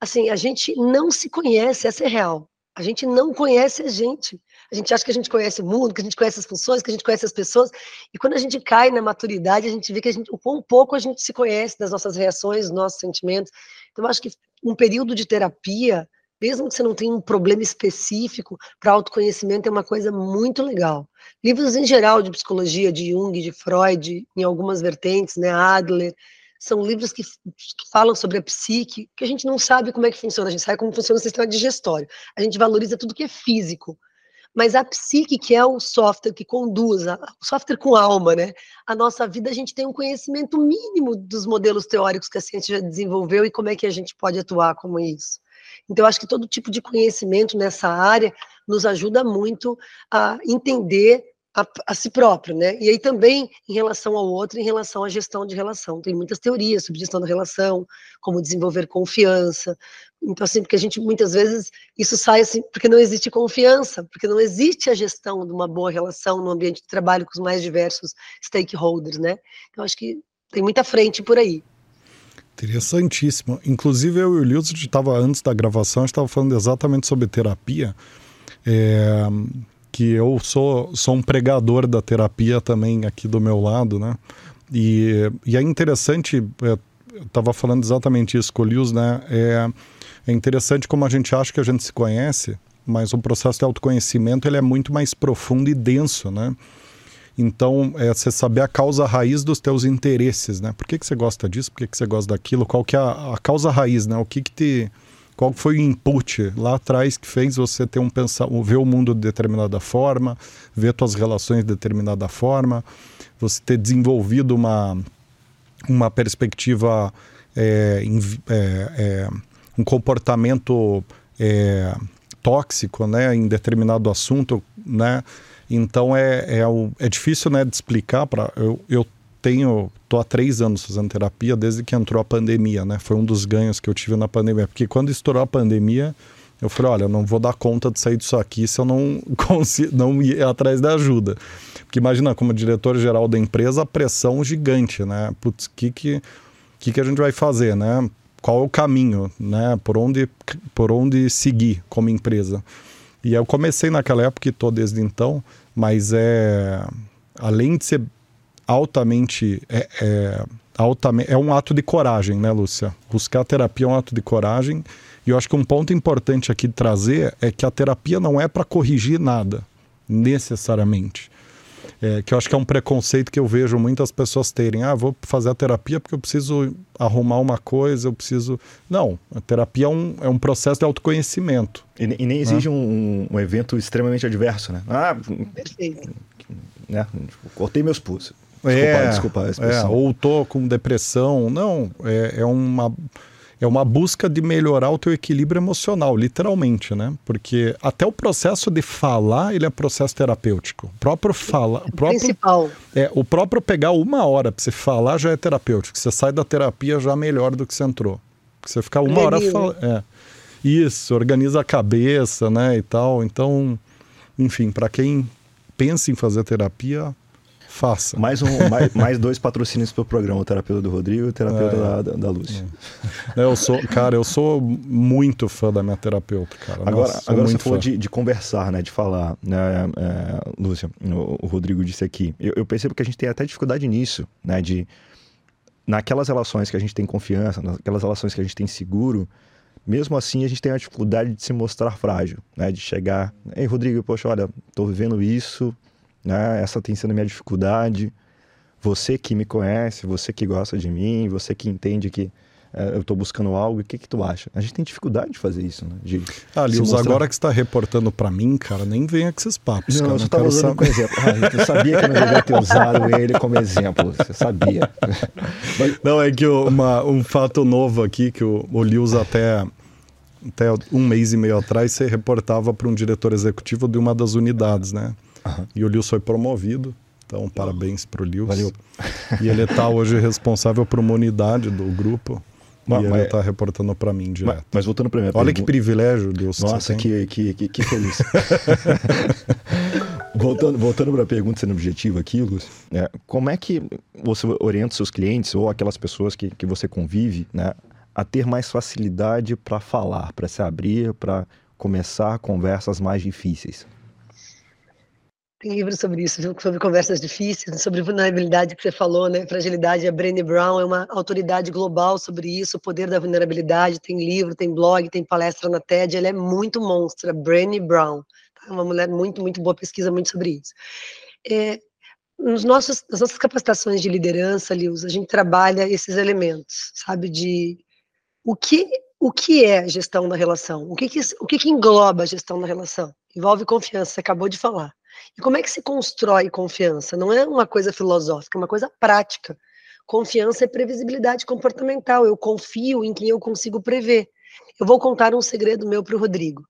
Assim, a gente não se conhece, essa é real. A gente não conhece a gente. A gente acha que a gente conhece o mundo, que a gente conhece as funções, que a gente conhece as pessoas. E quando a gente cai na maturidade, a gente vê que a gente, o quão pouco a gente se conhece das nossas reações, dos nossos sentimentos. Então, acho que um período de terapia, mesmo que você não tenha um problema específico, para autoconhecimento é uma coisa muito legal. Livros em geral de psicologia, de Jung, de Freud, em algumas vertentes, né, Adler, são livros que, que, falam sobre a psique, que a gente não sabe como é que funciona, a gente sabe como funciona o sistema digestório. A gente valoriza tudo que é físico. Mas a psique, que é o software que conduz, o software com alma, né? A nossa vida, a gente tem um conhecimento mínimo dos modelos teóricos que a ciência já desenvolveu e como é que a gente pode atuar como isso. Então, acho que todo tipo de conhecimento nessa área nos ajuda muito a entender a, a, si próprio, né? E aí também em relação ao outro, em relação à gestão de relação. Tem muitas teorias sobre gestão da relação, como desenvolver confiança. Então, assim, porque a gente muitas vezes isso sai assim, porque não existe confiança, porque não existe a gestão de uma boa relação no ambiente de trabalho com os mais diversos stakeholders, né? Então, acho que tem muita frente por aí. Interessantíssimo. Inclusive, eu e o Lilson estava antes da gravação, a gente estava falando exatamente sobre terapia. É, que eu sou, sou um pregador da terapia também aqui do meu lado, né? E, e é interessante, é, eu estava falando exatamente isso com o Lius, né? É, é interessante como a gente acha que a gente se conhece, mas o processo de autoconhecimento ele é muito mais profundo e denso, né? Então, é você saber a causa raiz dos teus interesses, né? Por que, que você gosta disso? Por que, que você gosta daquilo? Qual que é a, a causa raiz, né? O que que te qual foi o input lá atrás que fez você ter um pensar, ver o mundo de determinada forma, ver suas relações de determinada forma, você ter desenvolvido uma, uma perspectiva, é, é, é, um comportamento é, tóxico né, em determinado assunto, né? Então é, é, é difícil né, de explicar para eu, eu tenho, tô há três anos fazendo terapia desde que entrou a pandemia, né? Foi um dos ganhos que eu tive na pandemia, porque quando estourou a pandemia, eu falei, olha, não vou dar conta de sair disso aqui se eu não consigo, não ir atrás da ajuda. Porque imagina, como diretor geral da empresa, a pressão gigante, né? Putz, que que, que que a gente vai fazer, né? Qual é o caminho, né? Por onde, por onde seguir como empresa? E eu comecei naquela época e estou desde então, mas é além de ser altamente é, é, altamente é um ato de coragem, né, Lúcia? Buscar a terapia é um ato de coragem. E eu acho que um ponto importante aqui de trazer é que a terapia não é para corrigir nada, necessariamente. É, que eu acho que é um preconceito que eu vejo muitas pessoas terem. Ah, vou fazer a terapia porque eu preciso arrumar uma coisa, eu preciso. Não, a terapia é um, é um processo de autoconhecimento. E, e nem exige né? um, um, evento extremamente adverso, né? Ah, Perfeito. Né? Cortei meus pulsos. Desculpa, é, desculpa a expressão. É, ou tô com depressão. Não, é, é uma é uma busca de melhorar o teu equilíbrio emocional, literalmente, né? Porque até o processo de falar, ele é processo terapêutico. O próprio fala, o próprio principal. É, o próprio pegar uma hora para você falar já é terapêutico. Você sai da terapia já melhor do que você entrou. Porque você ficar uma hora falando, é. Isso, organiza a cabeça, né, e tal. Então, enfim, para quem pensa em fazer terapia, Faça. Mais, um, mais, mais dois patrocínios para o programa, o terapeuta do Rodrigo e o terapeuta é, da, da, da Lúcia. É. Eu sou, cara, eu sou muito fã da minha terapeuta, cara. Agora, Nossa, agora você falou de, de, conversar, né? De falar, né, é, Lúcia, o, o, Rodrigo disse aqui. Eu, eu, percebo que a gente tem até dificuldade nisso, né? De naquelas relações que a gente tem confiança, naquelas relações que a gente tem seguro, mesmo assim a gente tem a dificuldade de se mostrar frágil, né? De chegar, ei, Rodrigo, poxa, olha, tô vivendo isso, né? Essa tem sido a minha dificuldade. Você que me conhece, você que gosta de mim, você que entende que é, eu estou buscando algo, o que que tu acha? A gente tem dificuldade de fazer isso, né? De ah, mostrar... agora que está reportando para mim, cara, nem venha com esses papos. Não, cara, eu só estava usando como exemplo. Ah, eu sabia que eu não devia ter usado ele como exemplo, você sabia. Não, é que uma, um fato novo aqui, que o, o até até um mês e meio atrás, você reportava para um diretor executivo de uma das unidades, né? Uhum. E o Lils foi promovido. Então, parabéns para o Lils. Valeu. E ele está hoje responsável por uma unidade do grupo. Mas, e ele está reportando para mim direto. Mas, mas voltando para minha Olha pergunta. que privilégio, Deus. Nossa, que, que, que, que, feliz. voltando voltando para a pergunta sendo objetiva aqui, Lúcio, é, como é que você orienta seus clientes ou aquelas pessoas que, que você convive né, a ter mais facilidade para falar, para se abrir, para começar conversas mais difíceis? Tem livros sobre isso, sobre conversas difíceis, sobre vulnerabilidade que você falou, né? Fragilidade. A Brené Brown é uma autoridade global sobre isso, o poder da vulnerabilidade. Tem livro, tem blog, tem palestra na TED. Ela é muito monstra, Brené Brown. Tá? Uma mulher muito, muito boa, pesquisa muito sobre isso. É, nos nossos, nas nossas capacitações de liderança, Lius, a gente trabalha esses elementos, sabe? De o que o que é gestão da relação? O que, que o que, que engloba a gestão da relação? Envolve confiança, você acabou de falar. E como é que se constrói confiança? Não é uma coisa filosófica, é uma coisa prática. Confiança é previsibilidade comportamental. Eu confio em quem eu consigo prever. Eu vou contar um segredo meu para o Rodrigo,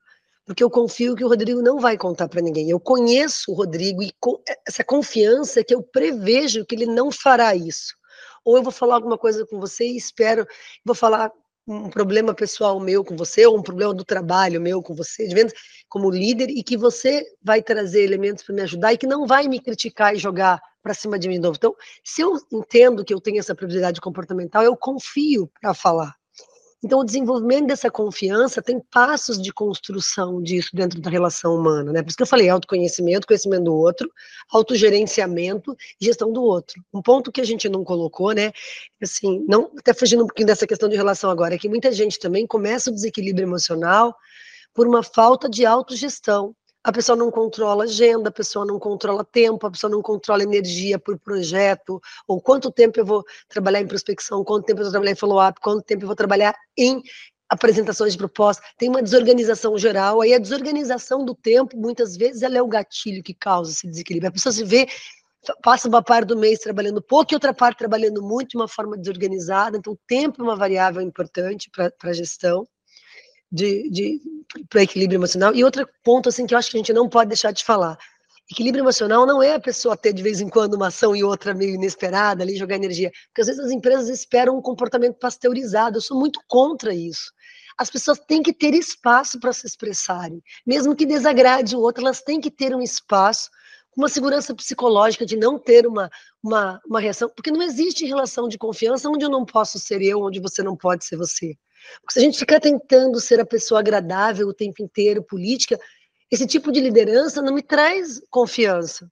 porque eu confio que o Rodrigo não vai contar para ninguém. Eu conheço o Rodrigo e com essa confiança é que eu prevejo que ele não fará isso. Ou eu vou falar alguma coisa com você e espero, vou falar um problema pessoal meu com você, ou um problema do trabalho meu com você, de vendas, como líder, e que você vai trazer elementos para me ajudar e que não vai me criticar e jogar para cima de mim de novo. Então, se eu entendo que eu tenho essa prioridade comportamental, eu confio para falar. Então, o desenvolvimento dessa confiança tem passos de construção disso dentro da relação humana, né? Por isso que eu falei autoconhecimento, conhecimento do outro, autogerenciamento e gestão do outro. Um ponto que a gente não colocou, né? Assim, não, até fugindo um pouquinho dessa questão de relação agora, é que muita gente também começa o desequilíbrio emocional por uma falta de autogestão a pessoa não controla agenda, a pessoa não controla tempo, a pessoa não controla energia por projeto, ou quanto tempo eu vou trabalhar em prospecção, quanto tempo eu vou trabalhar em follow-up, quanto tempo eu vou trabalhar em apresentações de proposta. Tem uma desorganização geral, aí a desorganização do tempo, muitas vezes, ela é o gatilho que causa esse desequilíbrio. A pessoa se vê, passa uma parte do mês trabalhando pouco e outra parte trabalhando muito de uma forma desorganizada, então o tempo é uma variável importante para a gestão de, de para equilíbrio emocional. E outro ponto assim que eu acho que a gente não pode deixar de falar Equilíbrio emocional não é a pessoa ter de vez em quando uma ação e outra meio inesperada ali, jogar energia. Porque às vezes as empresas esperam um comportamento pasteurizado. Eu sou muito contra isso. As pessoas têm que ter espaço para se expressarem. Mesmo que desagrade o outro, elas têm que ter um espaço uma segurança psicológica de não ter uma, uma, uma reação, porque não existe relação de confiança onde eu não posso ser eu, onde você não pode ser você. Porque se a gente ficar tentando ser a pessoa agradável o tempo inteiro, política, esse tipo de liderança não me traz confiança.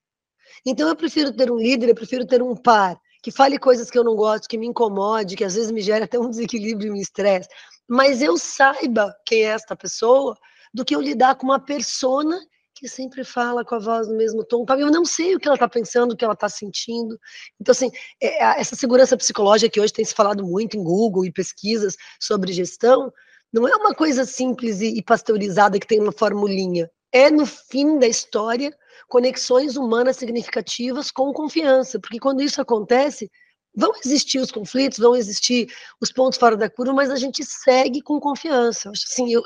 Então eu prefiro ter um líder, eu prefiro ter um par que fale coisas que eu não gosto, que me incomode, que às vezes me gera até um desequilíbrio e um estresse, mas eu saiba quem é esta pessoa, do que eu lidar com uma persona que sempre fala com a voz no mesmo tom. Eu não sei o que ela está pensando, o que ela está sentindo. Então, assim, é, essa segurança psicológica que hoje tem se falado muito em Google e pesquisas sobre gestão, não é uma coisa simples e, e pasteurizada que tem uma formulinha é, no fim da história, conexões humanas significativas com confiança, porque quando isso acontece, vão existir os conflitos, vão existir os pontos fora da curva, mas a gente segue com confiança. Assim, eu,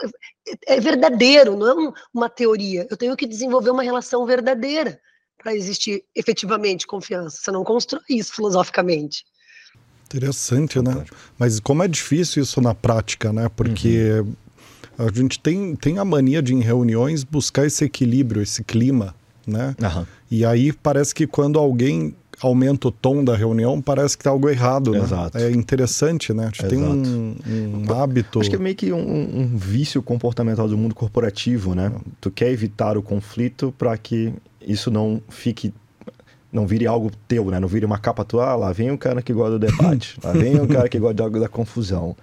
é verdadeiro, não é um, uma teoria. Eu tenho que desenvolver uma relação verdadeira para existir efetivamente confiança. Você não constrói isso filosoficamente. Interessante, né? Mas como é difícil isso na prática, né? Porque uhum a gente tem, tem a mania de, em reuniões, buscar esse equilíbrio, esse clima, né? Uhum. E aí parece que quando alguém aumenta o tom da reunião, parece que está algo errado, né? Exato. É interessante, né? A gente tem um, um, hábito... Acho que é meio que um, um, vício comportamental do mundo corporativo, né? Tu quer evitar o conflito para que isso não fique... Não vire algo teu, né? Não vire uma capa tua. Ah, lá vem o cara que gosta do debate. lá vem o cara que gosta da, da confusão.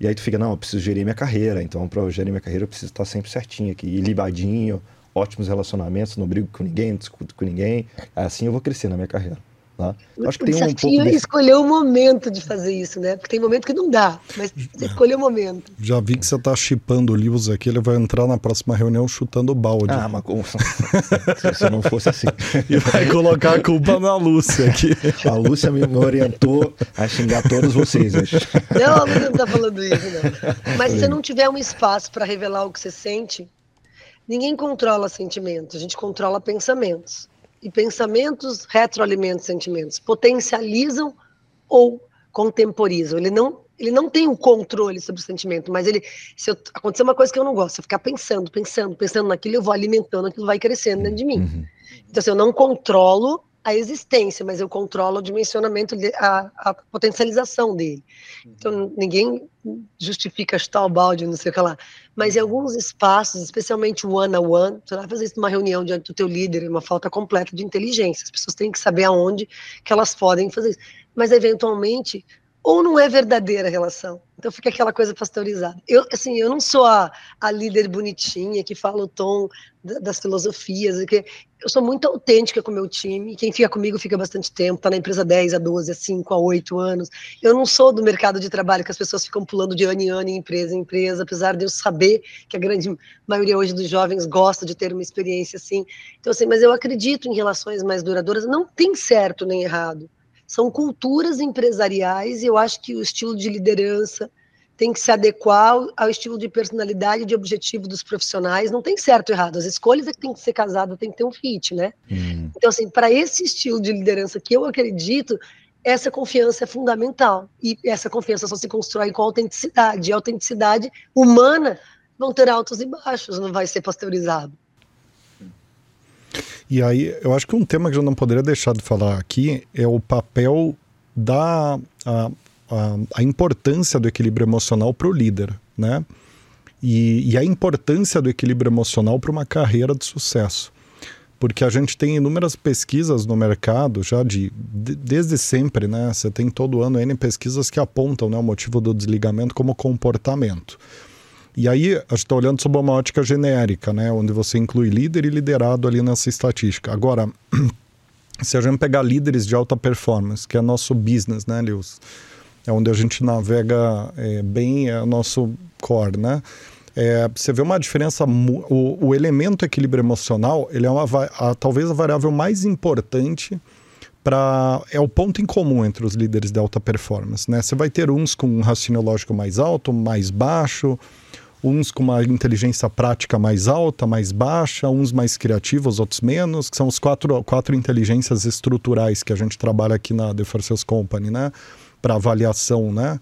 E aí tu fica, não, eu preciso gerir minha carreira, então para eu gerir minha carreira eu preciso estar sempre certinho aqui, libadinho, ótimos relacionamentos, não brigo com ninguém, não discuto com ninguém. Assim eu vou crescer na minha carreira. Tá? Acho que tem um pouco desse... escolher o momento de fazer isso, né? Porque tem momento que não dá, mas você escolheu o momento. Já vi que você está chipando o Livros aqui, ele vai entrar na próxima reunião chutando balde. Ah, mas como... se não fosse assim. E vai colocar a culpa na Lúcia aqui. A Lúcia me orientou a xingar todos vocês hoje. Não, a Lúcia não está falando isso, não. Mas se você não tiver um espaço para revelar o que você sente, ninguém controla sentimentos, a gente controla pensamentos e pensamentos retroalimentam sentimentos, potencializam ou contemporizam. Ele não, ele não tem o um controle sobre o sentimento, mas ele, se eu, acontecer uma coisa que eu não gosto, eu ficar pensando, pensando, pensando naquilo, eu vou alimentando, aquilo vai crescendo dentro de mim. Uhum. Então, se assim, eu não controlo a existência, mas eu controlo o dimensionamento, a, a potencialização dele. Então, ninguém justifica chutar o balde, não sei o que lá. Mas em alguns espaços, especialmente one-on-one, você vai fazer isso numa reunião diante do teu líder, é uma falta completa de inteligência. As pessoas têm que saber aonde que elas podem fazer isso. Mas, eventualmente, ou não é verdadeira a relação. Então fica aquela coisa pasteurizada. Eu, assim, eu não sou a, a líder bonitinha que fala o tom das filosofias. Eu sou muito autêntica com o meu time. Quem fica comigo fica bastante tempo, está na empresa 10 a 12, a 5, a 8 anos. Eu não sou do mercado de trabalho que as pessoas ficam pulando de ano em ano, em empresa em empresa, apesar de eu saber que a grande maioria hoje dos jovens gosta de ter uma experiência assim. Então, assim, mas eu acredito em relações mais duradouras. Não tem certo nem errado são culturas empresariais e eu acho que o estilo de liderança tem que se adequar ao estilo de personalidade e de objetivo dos profissionais. Não tem certo ou errado. As escolhas é que tem que ser casado, tem que ter um fit, né? Hum. Então, assim, para esse estilo de liderança que eu acredito, essa confiança é fundamental. E essa confiança só se constrói com autenticidade. E a autenticidade humana vão ter altos e baixos, não vai ser pasteurizado. E aí, eu acho que um tema que eu não poderia deixar de falar aqui é o papel da a, a, a importância do equilíbrio emocional para o líder, né? E, e, a importância do equilíbrio emocional para uma carreira de sucesso. Porque a gente tem inúmeras pesquisas no mercado, já de, de, desde sempre, né? Você tem todo ano N pesquisas que apontam né, o motivo do desligamento como comportamento. E aí a gente está olhando sob uma ótica genérica, né? Onde você inclui líder e liderado ali nessa estatística. Agora, se a gente pegar líderes de alta performance, que é nosso business, né, Lewis? É onde a gente navega é, bem, é o nosso core, né? É, você vê uma diferença, o, o, elemento equilíbrio emocional, ele é uma, a, talvez a variável mais importante para é o ponto em comum entre os líderes de alta performance, né? Você vai ter uns com um raciocínio lógico mais alto, mais baixo, uns com uma inteligência prática mais alta, mais baixa, uns mais criativos, outros menos, que são os quatro, quatro inteligências estruturais que a gente trabalha aqui na The Forces Company, né? Para avaliação, né?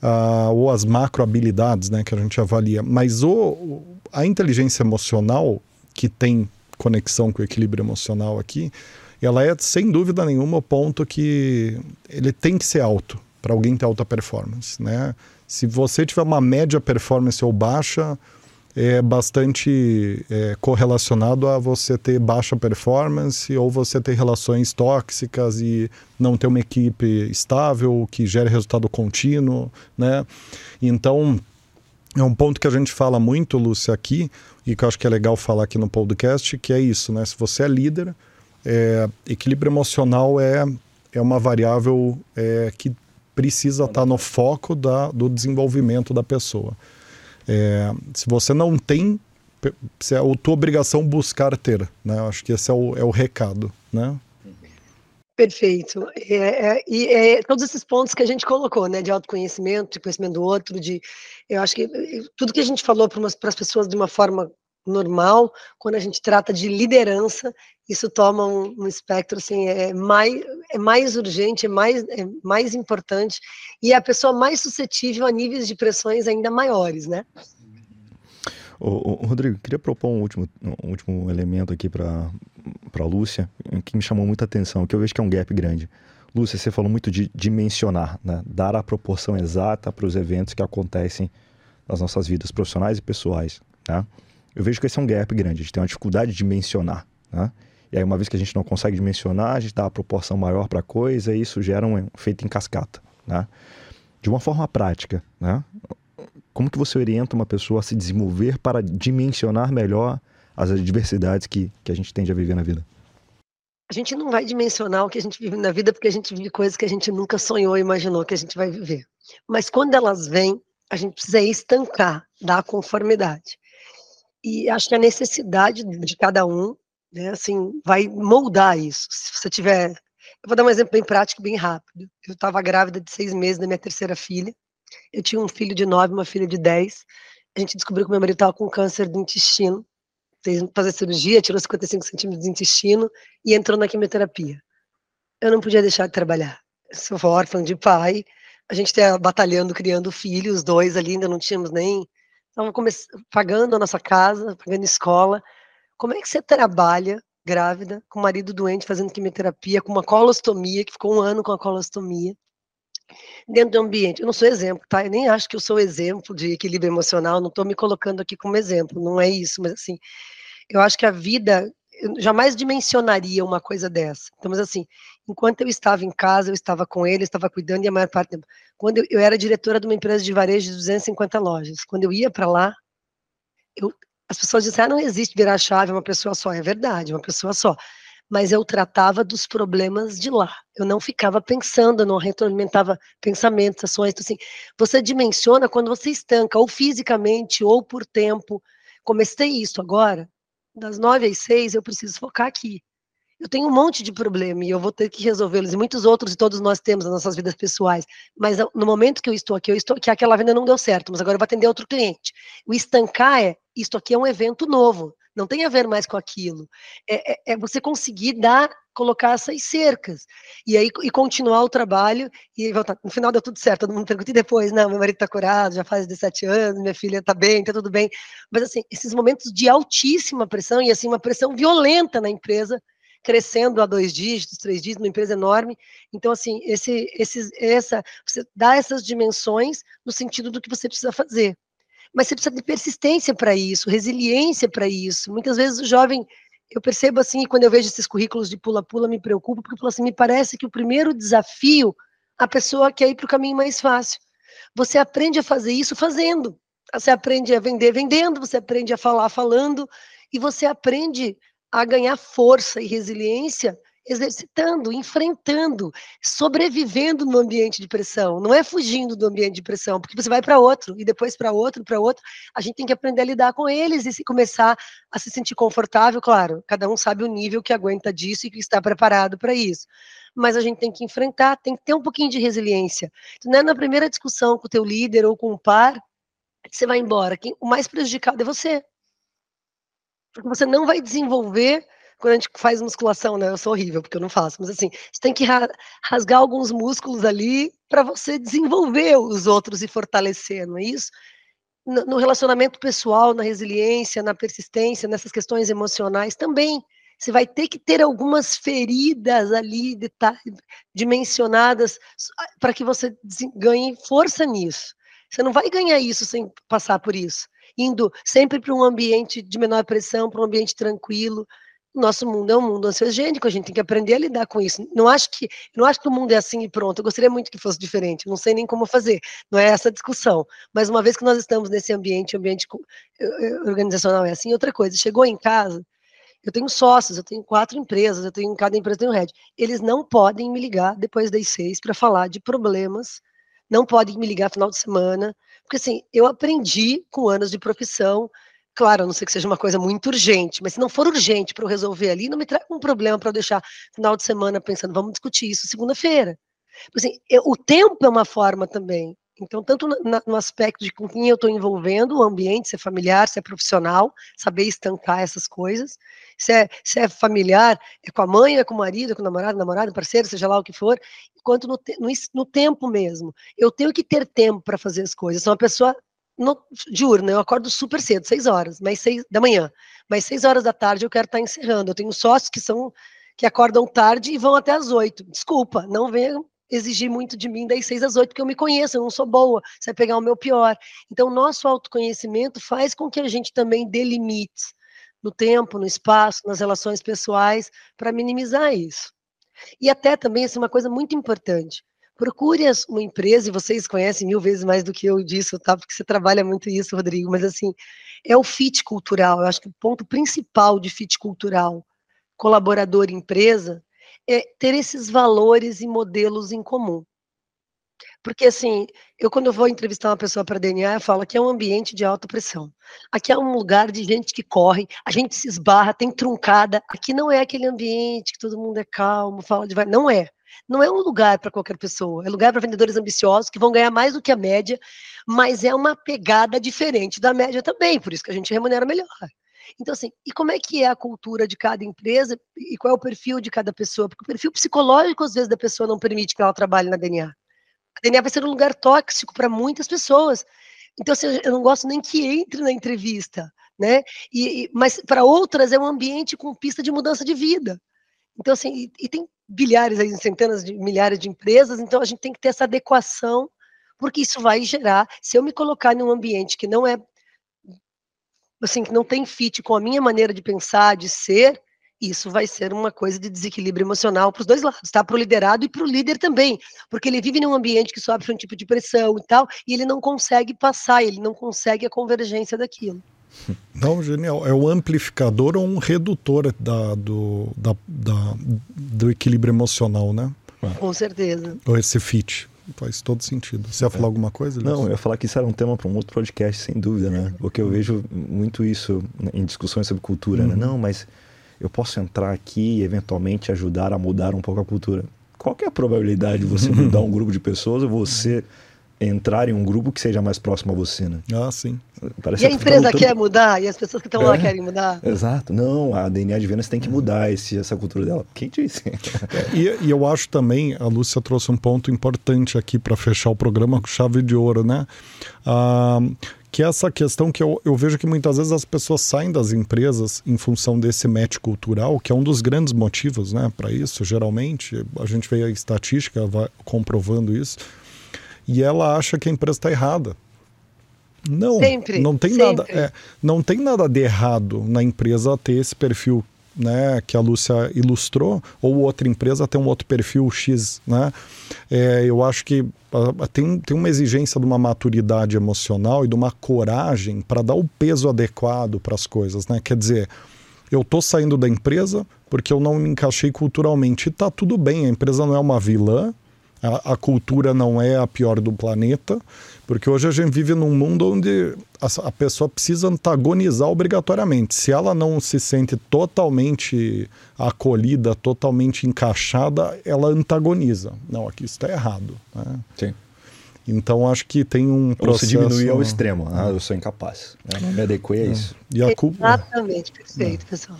Ah, ou as macro habilidades, né? Que a gente avalia. Mas o, a inteligência emocional, que tem conexão com o equilíbrio emocional aqui, ela é, sem dúvida nenhuma, o ponto que ele tem que ser alto para alguém ter alta performance, né? Se você tiver uma média performance ou baixa, é bastante é, correlacionado a você ter baixa performance ou você ter relações tóxicas e não ter uma equipe estável que gere resultado contínuo, né? Então, é um ponto que a gente fala muito, Lúcia, aqui, e que eu acho que é legal falar aqui no podcast, que é isso, né? Se você é líder, é, equilíbrio emocional é, é uma variável é, que precisa estar no foco da, do desenvolvimento da pessoa. É, se você não tem, é a tua obrigação buscar ter. Né? Eu acho que esse é o, é o recado. Né? Perfeito. É, é, e é, todos esses pontos que a gente colocou, né, de autoconhecimento, de conhecimento do outro, de, eu acho que tudo que a gente falou para as pessoas de uma forma normal, quando a gente trata de liderança, isso toma um, um, espectro assim, é mais, é mais urgente, é mais, é mais importante, e é a pessoa mais suscetível a níveis de pressões ainda maiores, né? Ô, Rodrigo, queria propor um último, um último elemento aqui para a Lúcia, que me chamou muita atenção, que eu vejo que é um gap grande. Lúcia, você falou muito de dimensionar, né? dar a proporção exata para os eventos que acontecem nas nossas vidas profissionais e pessoais. Né? Eu vejo que esse é um gap grande, a gente tem uma dificuldade de mencionar, né? E aí, uma vez que a gente não consegue dimensionar, a gente dá uma proporção maior para a coisa e isso gera um efeito em cascata, né? De uma forma prática, né? Como que você orienta uma pessoa a se desenvolver para dimensionar melhor as adversidades que, que a gente tende a viver na vida? A gente não vai dimensionar o que a gente vive na vida porque a gente vive coisas que a gente nunca sonhou imaginou que a gente vai viver. Mas quando elas vêm, a gente precisa estancar, dar conformidade e acho que a necessidade de cada um, né, assim, vai moldar isso. Se você tiver, eu vou dar um exemplo bem prático, bem rápido. Eu estava grávida de seis meses da minha terceira filha. Eu tinha um filho de nove, uma filha de dez. A gente descobriu que meu marido estava com câncer do intestino. Fez fazer cirurgia, tirou 55 centímetros de intestino e entrou na quimioterapia. Eu não podia deixar de trabalhar. Sou órfã de pai. A gente está batalhando, criando filhos, os dois ali ainda não tínhamos nem Estamos pagando a nossa casa, pagando escola. Como é que você trabalha grávida, com marido doente, fazendo quimioterapia, com uma colostomia, que ficou um ano com a colostomia, dentro do ambiente? Eu não sou exemplo, tá? Eu nem acho que eu sou exemplo de equilíbrio emocional, não estou me colocando aqui como exemplo, não é isso, mas assim, eu acho que a vida eu jamais dimensionaria uma coisa dessa. Então, mas assim, enquanto eu estava em casa, eu estava com ele, estava cuidando, e a maior parte do tempo. Quando eu, eu era diretora de uma empresa de varejo de 250 lojas, quando eu ia para lá, eu, as pessoas disseram, ah, não existe virar chave, uma pessoa só. É verdade, uma pessoa só. Mas eu tratava dos problemas de lá. Eu não ficava pensando, não retroalimentava pensamentos, ações. Então, assim, você dimensiona quando você estanca, ou fisicamente, ou por tempo. Comecei isso agora, das nove às seis, eu preciso focar aqui. Eu tenho um monte de problema e eu vou ter que resolvê-los, e muitos outros, e todos nós temos nas nossas vidas pessoais. Mas no momento que eu estou aqui, eu estou aqui, aquela venda não deu certo, mas agora eu vou atender outro cliente. O estancar é, isto aqui é um evento novo, não tem a ver mais com aquilo. É, é, é você conseguir dar, colocar essas cercas. E aí e continuar o trabalho e voltar. No final deu tudo certo. Todo mundo pergunta, e depois? Não, meu marido está curado, já faz 17 anos, minha filha está bem, está tudo bem. Mas assim, esses momentos de altíssima pressão, e assim, uma pressão violenta na empresa, crescendo a dois dígitos, três dígitos, uma empresa enorme. Então, assim, esse, esse, essa, você dá essas dimensões no sentido do que você precisa fazer mas você precisa de persistência para isso, resiliência para isso. Muitas vezes o jovem, eu percebo assim, quando eu vejo esses currículos de pula-pula, me preocupa, porque assim, me parece que o primeiro desafio, a pessoa quer ir para o caminho mais fácil. Você aprende a fazer isso fazendo. Você aprende a vender vendendo, você aprende a falar falando, e você aprende a ganhar força e resiliência exercitando, enfrentando, sobrevivendo no ambiente de pressão. Não é fugindo do ambiente de pressão, porque você vai para outro e depois para outro, para outro. A gente tem que aprender a lidar com eles e se começar a se sentir confortável, claro. Cada um sabe o nível que aguenta disso e que está preparado para isso. Mas a gente tem que enfrentar, tem que ter um pouquinho de resiliência. Então, é na primeira discussão com o teu líder ou com o par você vai embora. Quem, o mais prejudicado é você. Porque você não vai desenvolver quando a gente faz musculação, né? Eu sou horrível porque eu não faço, mas assim, você tem que rasgar alguns músculos ali para você desenvolver os outros e fortalecer, não é isso? No relacionamento pessoal, na resiliência, na persistência, nessas questões emocionais também. Você vai ter que ter algumas feridas ali dimensionadas para que você ganhe força nisso. Você não vai ganhar isso sem passar por isso. Indo sempre para um ambiente de menor pressão, para um ambiente tranquilo, nosso mundo é um mundo ansiogênico, a gente tem que aprender a lidar com isso. Não acho que não acho que o mundo é assim e pronto. Eu gostaria muito que fosse diferente. Não sei nem como fazer. Não é essa a discussão. Mas uma vez que nós estamos nesse ambiente, ambiente organizacional é assim. Outra coisa, chegou em casa, eu tenho sócios, eu tenho quatro empresas, eu tenho cada empresa tem um head. Eles não podem me ligar depois das seis para falar de problemas. Não podem me ligar final de semana, porque assim eu aprendi com anos de profissão Claro, a não ser que seja uma coisa muito urgente, mas se não for urgente para eu resolver ali, não me traga um problema para eu deixar final de semana pensando, vamos discutir isso segunda-feira. Assim, eu, o tempo é uma forma também. Então, tanto no aspecto de com quem eu estou envolvendo, o ambiente, se é familiar, se é profissional, saber estancar essas coisas. Se é, se é familiar, é com a mãe, é com o marido, é com o namorado, namorado, parceiro, seja lá o que for. Quanto no, no, no tempo mesmo. Eu tenho que ter tempo para fazer as coisas. Sou uma pessoa no, diurna, eu acordo super cedo, seis horas, mas seis da manhã, mas seis horas da tarde eu quero estar encerrando. Eu tenho sócios que são que acordam tarde e vão até às oito. Desculpa, não venham exigir muito de mim das seis às oito, porque eu me conheço, eu não sou boa, você vai pegar o meu pior. Então, nosso autoconhecimento faz com que a gente também dê limites no tempo, no espaço, nas relações pessoais, para minimizar isso. E até também, isso é uma coisa muito importante, procure uma empresa, e vocês conhecem mil vezes mais do que eu disso, tá? Porque você trabalha muito isso, Rodrigo, mas assim, é o fit cultural. Eu acho que o ponto principal de fit cultural, colaborador empresa, é ter esses valores e modelos em comum. Porque, assim, eu quando eu vou entrevistar uma pessoa para DNA, eu falo que é um ambiente de alta pressão. Aqui é um lugar de gente que corre, a gente se esbarra, tem truncada. Aqui não é aquele ambiente que todo mundo é calmo, fala de... Não é. Não é um lugar para qualquer pessoa, é lugar para vendedores ambiciosos que vão ganhar mais do que a média, mas é uma pegada diferente da média também, por isso que a gente remunera melhor. Então, assim, e como é que é a cultura de cada empresa e qual é o perfil de cada pessoa? Porque o perfil psicológico, às vezes, da pessoa não permite que ela trabalhe na DNA. A DNA vai ser um lugar tóxico para muitas pessoas. Então, assim, eu não gosto nem que entre na entrevista, né? E, e mas para outras é um ambiente com pista de mudança de vida. Então, assim, e, e tem bilhares, aí, centenas de milhares de empresas, então a gente tem que ter essa adequação, porque isso vai gerar, se eu me colocar num ambiente que não é, assim, que não tem fit com a minha maneira de pensar, de ser, isso vai ser uma coisa de desequilíbrio emocional para os dois lados, tá? Para o liderado e para o líder também, porque ele vive num ambiente que sofre um tipo de pressão e tal, e ele não consegue passar, ele não consegue a convergência daquilo. Não, genial. É um amplificador ou um redutor da, do, da, da, do equilíbrio emocional, né? Com certeza. Ou esse fit. Faz todo sentido. Você ia falar é. alguma coisa? Não, eu ia falar que isso era um tema para um outro podcast, sem dúvida, né? Porque eu vejo muito isso em discussões sobre cultura, né? uhum. né? Não, mas eu posso entrar aqui e eventualmente ajudar a mudar um pouco a cultura. Qual é a probabilidade de você mudar um grupo de pessoas ou você entrar em um grupo que seja mais próximo a você, né? Ah, sim. Parece e a empresa lutando... quer mudar e as pessoas que estão é, lá querem mudar. Exato. Não, a DNA de Vênus tem que mudar esse, essa cultura dela. Quem disse? e, e, eu acho também, a Lúcia trouxe um ponto importante aqui para fechar o programa com chave de ouro, né? Ah, que é essa questão que eu, eu vejo que muitas vezes as pessoas saem das empresas em função desse match cultural, que é um dos grandes motivos né, para isso, geralmente. A gente vê a estatística vai comprovando isso e ela acha que a empresa está errada. Não, sempre, não tem sempre. nada, é, não tem nada de errado na empresa ter esse perfil, né, que a Lúcia ilustrou, ou outra empresa ter um outro perfil X, né? É, eu acho que uh, tem, tem uma exigência de uma maturidade emocional e de uma coragem para dar o peso adequado para as coisas, né? Quer dizer, eu tô saindo da empresa porque eu não me encaixei culturalmente. E tá tudo bem, a empresa não é uma vilã, a, a, cultura não é a pior do planeta, porque hoje a gente vive num mundo onde a, a, pessoa precisa antagonizar obrigatoriamente. Se ela não se sente totalmente acolhida, totalmente encaixada, ela antagoniza. Não, aqui está errado. Né? Sim. Então acho que tem um processo... Ou se diminuir ao extremo, ah, eu sou incapaz. Eu não me adequei a é. isso. E a culpa... Exatamente, perfeito, pessoal.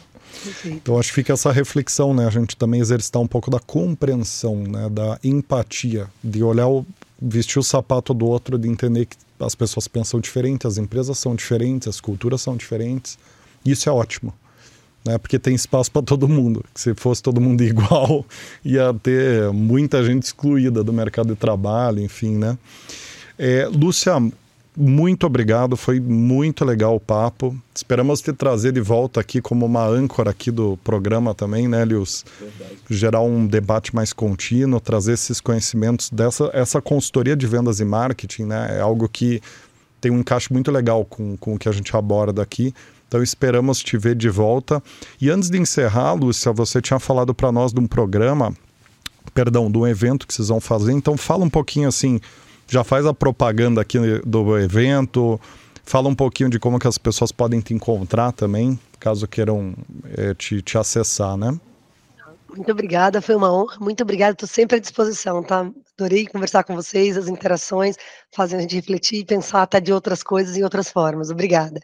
Então acho que fica essa reflexão, né? A gente também exercitar um pouco da compreensão, né? Da empatia, de olhar o vestir o sapato do outro, de entender que as pessoas pensam diferente, as empresas são diferentes, as culturas são diferentes. Isso é ótimo né? Porque tem espaço para todo mundo. Se fosse todo mundo igual, ia ter muita gente excluída do mercado de trabalho, enfim, né? É, Lúcia, muito obrigado, foi muito legal o papo. Esperamos te trazer de volta aqui como uma âncora aqui do programa também, né, Lius? Gerar um debate mais contínuo, trazer esses conhecimentos dessa essa consultoria de vendas e marketing, né? É algo que tem um encaixe muito legal com, com o que a gente aborda aqui. Então esperamos te ver de volta. E antes de encerrar, Lúcia, você tinha falado para nós de um programa, perdão, de um evento que vocês vão fazer. Então fala um pouquinho assim, já faz a propaganda aqui do evento, fala um pouquinho de como que as pessoas podem te encontrar também, caso queiram é, te, te acessar, né? Muito obrigada, foi uma honra. Muito obrigada, estou sempre à disposição, tá? Adorei conversar com vocês, as interações fazem a gente refletir e pensar até de outras coisas e outras formas. Obrigada.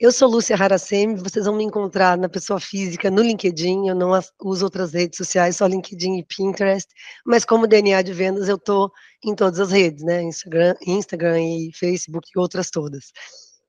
Eu sou Lúcia Haracemi, vocês vão me encontrar na pessoa física no LinkedIn, eu não uso outras redes sociais, só LinkedIn e Pinterest, mas como DNA de vendas eu estou em todas as redes, né, Instagram, Instagram e Facebook e outras todas.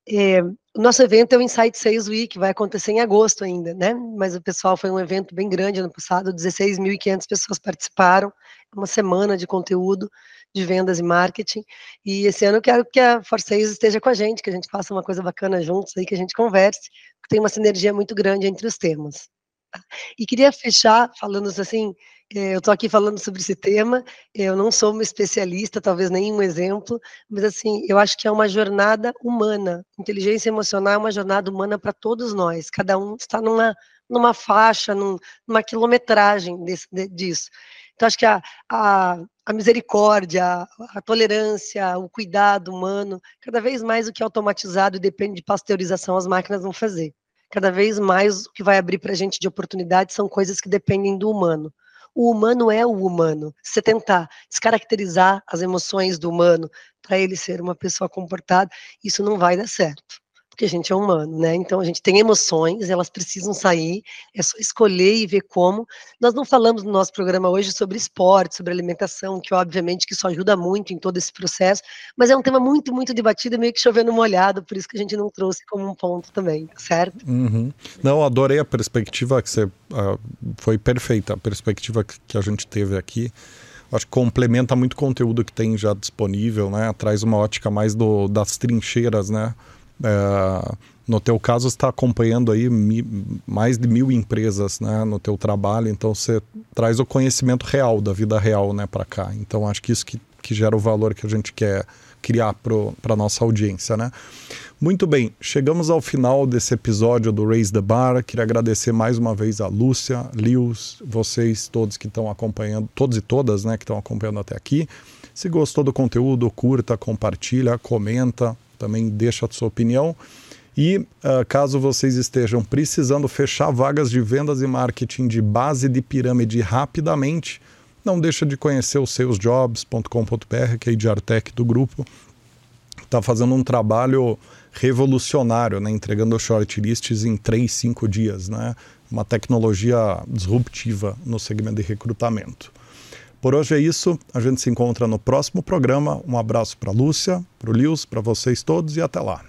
É, o nosso evento é o Insight Sales Week, vai acontecer em agosto ainda, né? Mas o pessoal foi um evento bem grande ano passado, 16.500 pessoas participaram, uma semana de conteúdo de vendas e marketing. E esse ano eu quero que a Forceis esteja com a gente, que a gente faça uma coisa bacana juntos aí, que a gente converse, porque tem uma sinergia muito grande entre os temas. Tá? E queria fechar falando assim, é, eu estou aqui falando sobre esse tema, eu não sou uma especialista, talvez nenhum exemplo, mas assim, eu acho que é uma jornada humana. Inteligência emocional é uma jornada humana para todos nós. Cada um está numa, numa faixa, num, numa quilometragem desse, de, disso. Então, acho que a, a, a misericórdia, a tolerância, o cuidado humano, cada vez mais o que é automatizado e depende de pasteurização as máquinas vão fazer. Cada vez mais o que vai abrir para a gente de oportunidades são coisas que dependem do humano. O humano é o humano. Se você tentar descaracterizar as emoções do humano para ele ser uma pessoa comportada, isso não vai dar certo porque a gente é humano, né? Então a gente tem emoções, elas precisam sair, é só escolher e ver como. Nós não falamos no nosso programa hoje sobre esporte, sobre alimentação, que obviamente que isso ajuda muito em todo esse processo, mas é um tema muito, muito debatido, meio que chovendo molhado, por isso que a gente não trouxe como um ponto também, tá certo? Uhum. Não, adorei a perspectiva que você uh, foi perfeita, a perspectiva que a gente teve aqui acho que complementa muito conteúdo que tem já disponível, né? Traz uma ótica mais do, das trincheiras, né? É, no teu caso, está acompanhando aí mi, mais de mil empresas né, no teu trabalho, então você traz o conhecimento real da vida real né, para cá. Então acho que isso que, que gera o valor que a gente quer criar para a nossa audiência. Né? Muito bem, chegamos ao final desse episódio do Raise the Bar. Queria agradecer mais uma vez a Lúcia, Lius, vocês todos que estão acompanhando, todos e todas né, que estão acompanhando até aqui. Se gostou do conteúdo, curta, compartilha, comenta, também deixa a sua opinião. E uh, caso vocês estejam precisando fechar vagas de vendas e marketing de base de pirâmide rapidamente, não deixa de conhecer o salesjobs.com.br, que é a IDRTech do grupo. Está fazendo um trabalho revolucionário, né? entregando shortlists em 3, 5 dias. Né? Uma tecnologia disruptiva no segmento de recrutamento. Por hoje é isso. A gente se encontra no próximo programa. Um abraço para Lúcia, para o Lius, para vocês todos e até lá.